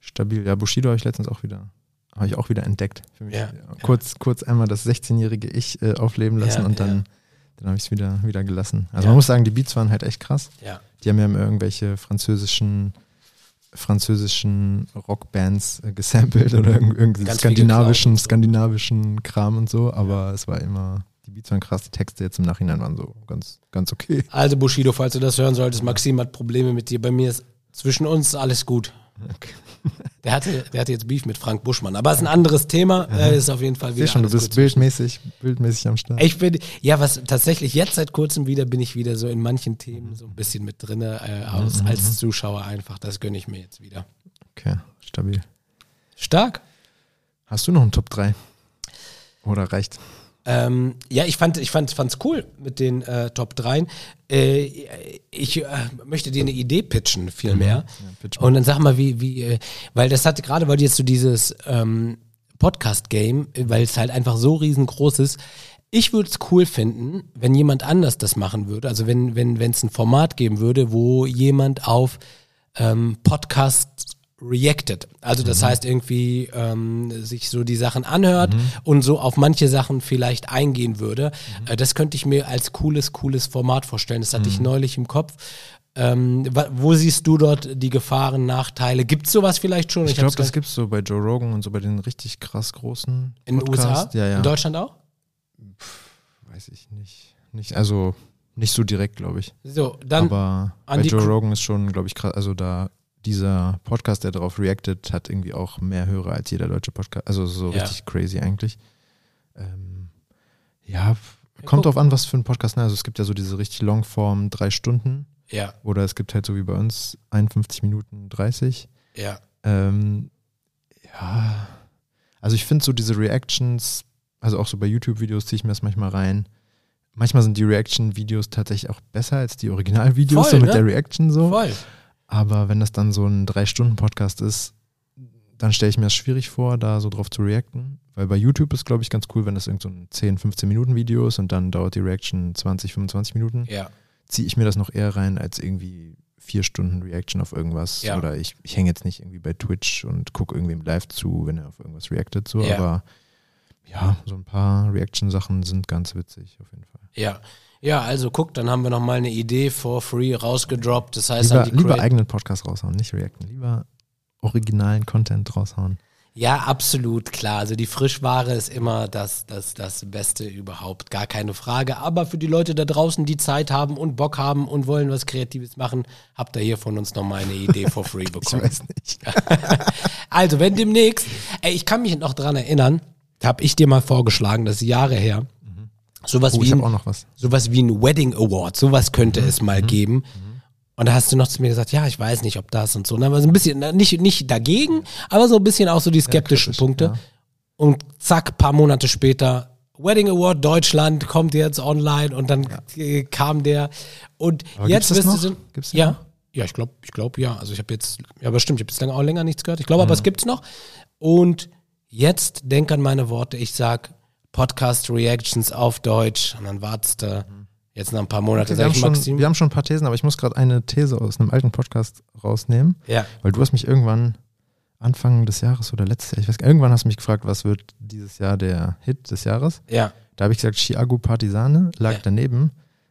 Stabil. Ja, Bushido habe ich letztens auch wieder, habe ich auch wieder entdeckt. Für mich. Ja, Kurz, kurz einmal das 16-jährige Ich äh, aufleben lassen Ja, und dann, ja. dann habe ich es wieder, wieder gelassen. Also Ja. man muss sagen, die Beats waren halt echt krass. Ja. Die haben ja irgendwelche französischen französischen Rockbands äh, gesampelt oder irg irgendwie Ganz skandinavischen, skandinavischen Kram und so, aber es war immer, die Beats waren krass, die Texte jetzt im Nachhinein waren so ganz, ganz okay. Also Bushido, falls du das hören solltest, Maxim hat Probleme mit dir. Bei mir ist zwischen uns alles gut. Okay. <laughs> Der hatte, der hatte jetzt Beef mit Frank Buschmann, aber es ist ein anderes Thema. Äh, ist auf jeden Fall Ich wieder sehe schon, du bist gut. bildmäßig, bildmäßig am Start. Ich bin, ja, was tatsächlich jetzt seit kurzem wieder bin ich wieder so in manchen Themen so ein bisschen mit drinne äh, aus, Mhm. als Zuschauer einfach. Das gönne ich mir jetzt wieder. Okay, stabil. Stark. Hast du noch einen Top 3? Oder reicht? Ähm, ja, ich fand, ich fand, fand's cool mit den äh, Top 3. Äh, ich äh, möchte dir eine Idee pitchen, vielmehr. pitch Und dann sag mal, wie, wie, äh, weil das hat gerade, weil du jetzt so dieses ähm, Podcast-Game, weil es halt einfach so riesengroß ist. Ich würde es cool finden, wenn jemand anders das machen würde. Also wenn wenn wenn es ein Format geben würde, wo jemand auf ähm, Podcasts reacted. Also das heißt irgendwie ähm, sich so die Sachen anhört und so auf manche Sachen vielleicht eingehen würde. Äh, das könnte ich mir als cooles, cooles Format vorstellen. Das hatte ich neulich im Kopf. Ähm, wo siehst du dort die Gefahren, Nachteile? Gibt es sowas vielleicht schon? Ich hab's glaube, das gibt es so bei Joe Rogan und so bei den richtig krass großen in den USA? Ja, ja. In Deutschland auch? Weiß ich nicht. nicht. Also nicht so direkt, glaube ich. So, dann Aber an bei die Joe Rogan ist schon, glaube ich, krass. Also da dieser Podcast, der darauf reactet, hat irgendwie auch mehr Hörer als jeder deutsche Podcast. Also so Ja. richtig crazy eigentlich. Ähm, ja, kommt drauf an, was für ein Podcast. Ne? Also es gibt ja so diese richtig Longform drei Stunden ja, oder es gibt halt so wie bei uns 51 Minuten 30. ja, Ähm, ja, also ich finde so diese Reactions, also auch so bei YouTube-Videos ziehe ich mir das manchmal rein. Manchmal sind die Reaction-Videos tatsächlich auch besser als die Originalvideos, so mit ne? der Reaction so. voll. Aber wenn das dann so ein Drei-Stunden-Podcast ist, dann stelle ich mir das schwierig vor, da so drauf zu reacten. Weil bei YouTube ist, glaube ich, ganz cool, wenn das irgend so ein 10, 15 Minuten Video ist und dann dauert die Reaction 20, 25 Minuten. Ja, Ziehe ich mir das noch eher rein als irgendwie vier Stunden Reaction auf irgendwas. Ja. Oder ich, ich hänge jetzt nicht irgendwie bei Twitch und gucke irgendwem live zu, wenn er auf irgendwas reactet. So. Ja. Aber ja, so ein paar Reaction-Sachen sind ganz witzig auf jeden Fall. ja. Ja, also guck, dann haben wir nochmal eine Idee for free rausgedroppt. Das heißt, Lieber, an die lieber eigenen Podcast raushauen, nicht reacten. Lieber originalen Content raushauen. Ja, absolut, klar. Also die Frischware ist immer das, das, das Beste überhaupt, gar keine Frage. Aber für die Leute da draußen, die Zeit haben und Bock haben und wollen was Kreatives machen, habt ihr hier von uns nochmal eine Idee for free <laughs> Ich bekommen. weiß nicht. <laughs> Also, wenn demnächst, ey, ich kann mich noch dran erinnern, habe ich dir mal vorgeschlagen, das ist Jahre her, sowas, Oh, wie ein, habe auch noch was. sowas wie ein Wedding Award, sowas könnte es mal geben. Und da hast du noch zu mir gesagt, ja, ich weiß nicht, ob das und so. Und dann war so ein bisschen, nicht, nicht dagegen, aber so ein bisschen auch so die skeptischen kritisch, Punkte. ja. Und zack, paar Monate später, Wedding Award Deutschland kommt jetzt online und dann äh, kam der. Und Aber jetzt wirst du so, Gibt's ja, noch? ja, ich glaube, ich glaube ja. Also ich habe jetzt, ja, aber stimmt, ich habe jetzt lange, auch länger nichts gehört. Ich glaube, Mhm. aber es gibt's noch. Und jetzt denk an meine Worte. Ich sag Podcast Reactions auf Deutsch und dann wartest du jetzt noch ein paar Monate. wir, sag haben ich, schon, Maxim. wir haben schon ein paar Thesen, aber ich muss gerade eine These aus einem alten Podcast rausnehmen, ja, weil du hast mich irgendwann Anfang des Jahres oder letztes Jahr, ich weiß gar nicht, irgendwann hast du mich gefragt, was wird dieses Jahr der Hit des Jahres? ja, Da habe ich gesagt, Chiago Partisane lag Ja. daneben,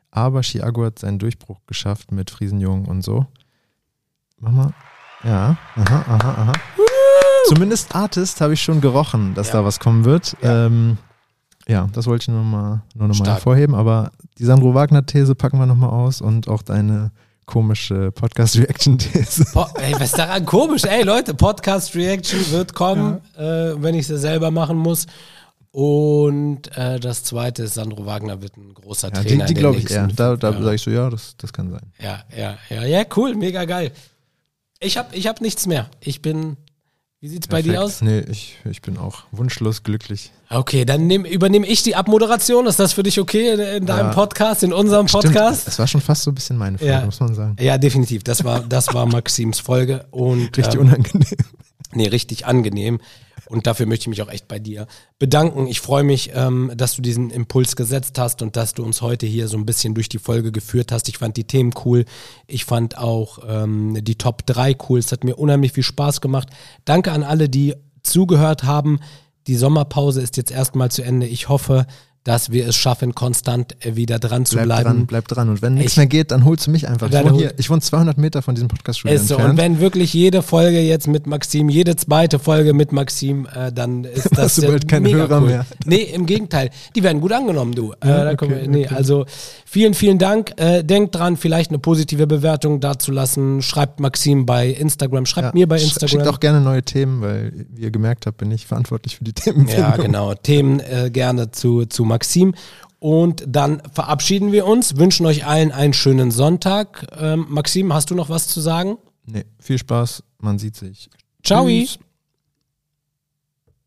aber Chiago hat seinen Durchbruch geschafft mit Friesenjung und so. Mach mal. Ja, aha, aha, aha. Zumindest Artist habe ich schon gerochen, dass Ja. da was kommen wird. Ja. Ja, ähm, ja das wollte ich nur nochmal nur noch mal hervorheben, aber die Sandro Wagner-These packen wir nochmal aus und auch deine komische Podcast-Reaction-These. Po ey, was ist daran komisch? Ey, Leute, Podcast Reaction wird kommen, äh, wenn ich sie selber machen muss. Und äh, das zweite ist, Sandro Wagner wird ein großer Ja, Trainer. die die glaube ich eher. Da, da Jahren. sage ich so, ja, das, das kann sein. Ja, ja, ja, ja, cool, mega geil. Ich hab, ich hab nichts mehr. Ich bin Wie sieht's bei dir aus? Nee, ich, ich bin auch wunschlos glücklich. Okay, dann nehm, übernehme ich die Abmoderation. Ist das für dich okay in, in deinem Ja. Podcast, in unserem Stimmt, Podcast? es war schon fast so ein bisschen meine Folge, Ja. muss man sagen. Ja, definitiv. Das war, das war Maxims Folge und <laughs> Richtig ähm, unangenehm. nee, richtig angenehm. Und dafür möchte ich mich auch echt bei dir bedanken. Ich freue mich, ähm, dass du diesen Impuls gesetzt hast und dass du uns heute hier so ein bisschen durch die Folge geführt hast. Ich fand die Themen cool. Ich fand auch ähm, die Top 3 cool. Es hat mir unheimlich viel Spaß gemacht. Danke an alle, die zugehört haben. Die Sommerpause ist jetzt erstmal zu Ende. Ich hoffe, dass wir es schaffen, konstant wieder dran zu Bleib bleiben. dran, bleib dran. Und wenn nichts Ich- mehr geht, dann holst du mich einfach. Ich wohne, hier, ich wohne 200 Meter von diesem Podcast-Studio Ist so. Und entfernt. wenn wirklich jede Folge jetzt mit Maxim, jede zweite Folge mit Maxim, äh, dann ist <laughs> das Hast du bald keine mega Hörer cool. mehr. Nee, im Gegenteil. Die werden gut angenommen, du. Äh, Ja, okay, wir, nee, okay. Also vielen, vielen Dank. Äh, denkt dran, vielleicht eine positive Bewertung dazulassen. Schreibt Maxim bei Instagram, schreibt Ja, mir bei Instagram. Schickt auch gerne neue Themen, weil, wie ihr gemerkt habt, bin ich verantwortlich für die Themen. Ja, genau. Themen äh, gerne zu, zu Maxim. Und dann verabschieden wir uns, wünschen euch allen einen schönen Sonntag. Ähm, Maxim, hast du noch was zu sagen? Nee, viel Spaß, man sieht sich. Ciao. Tschüss.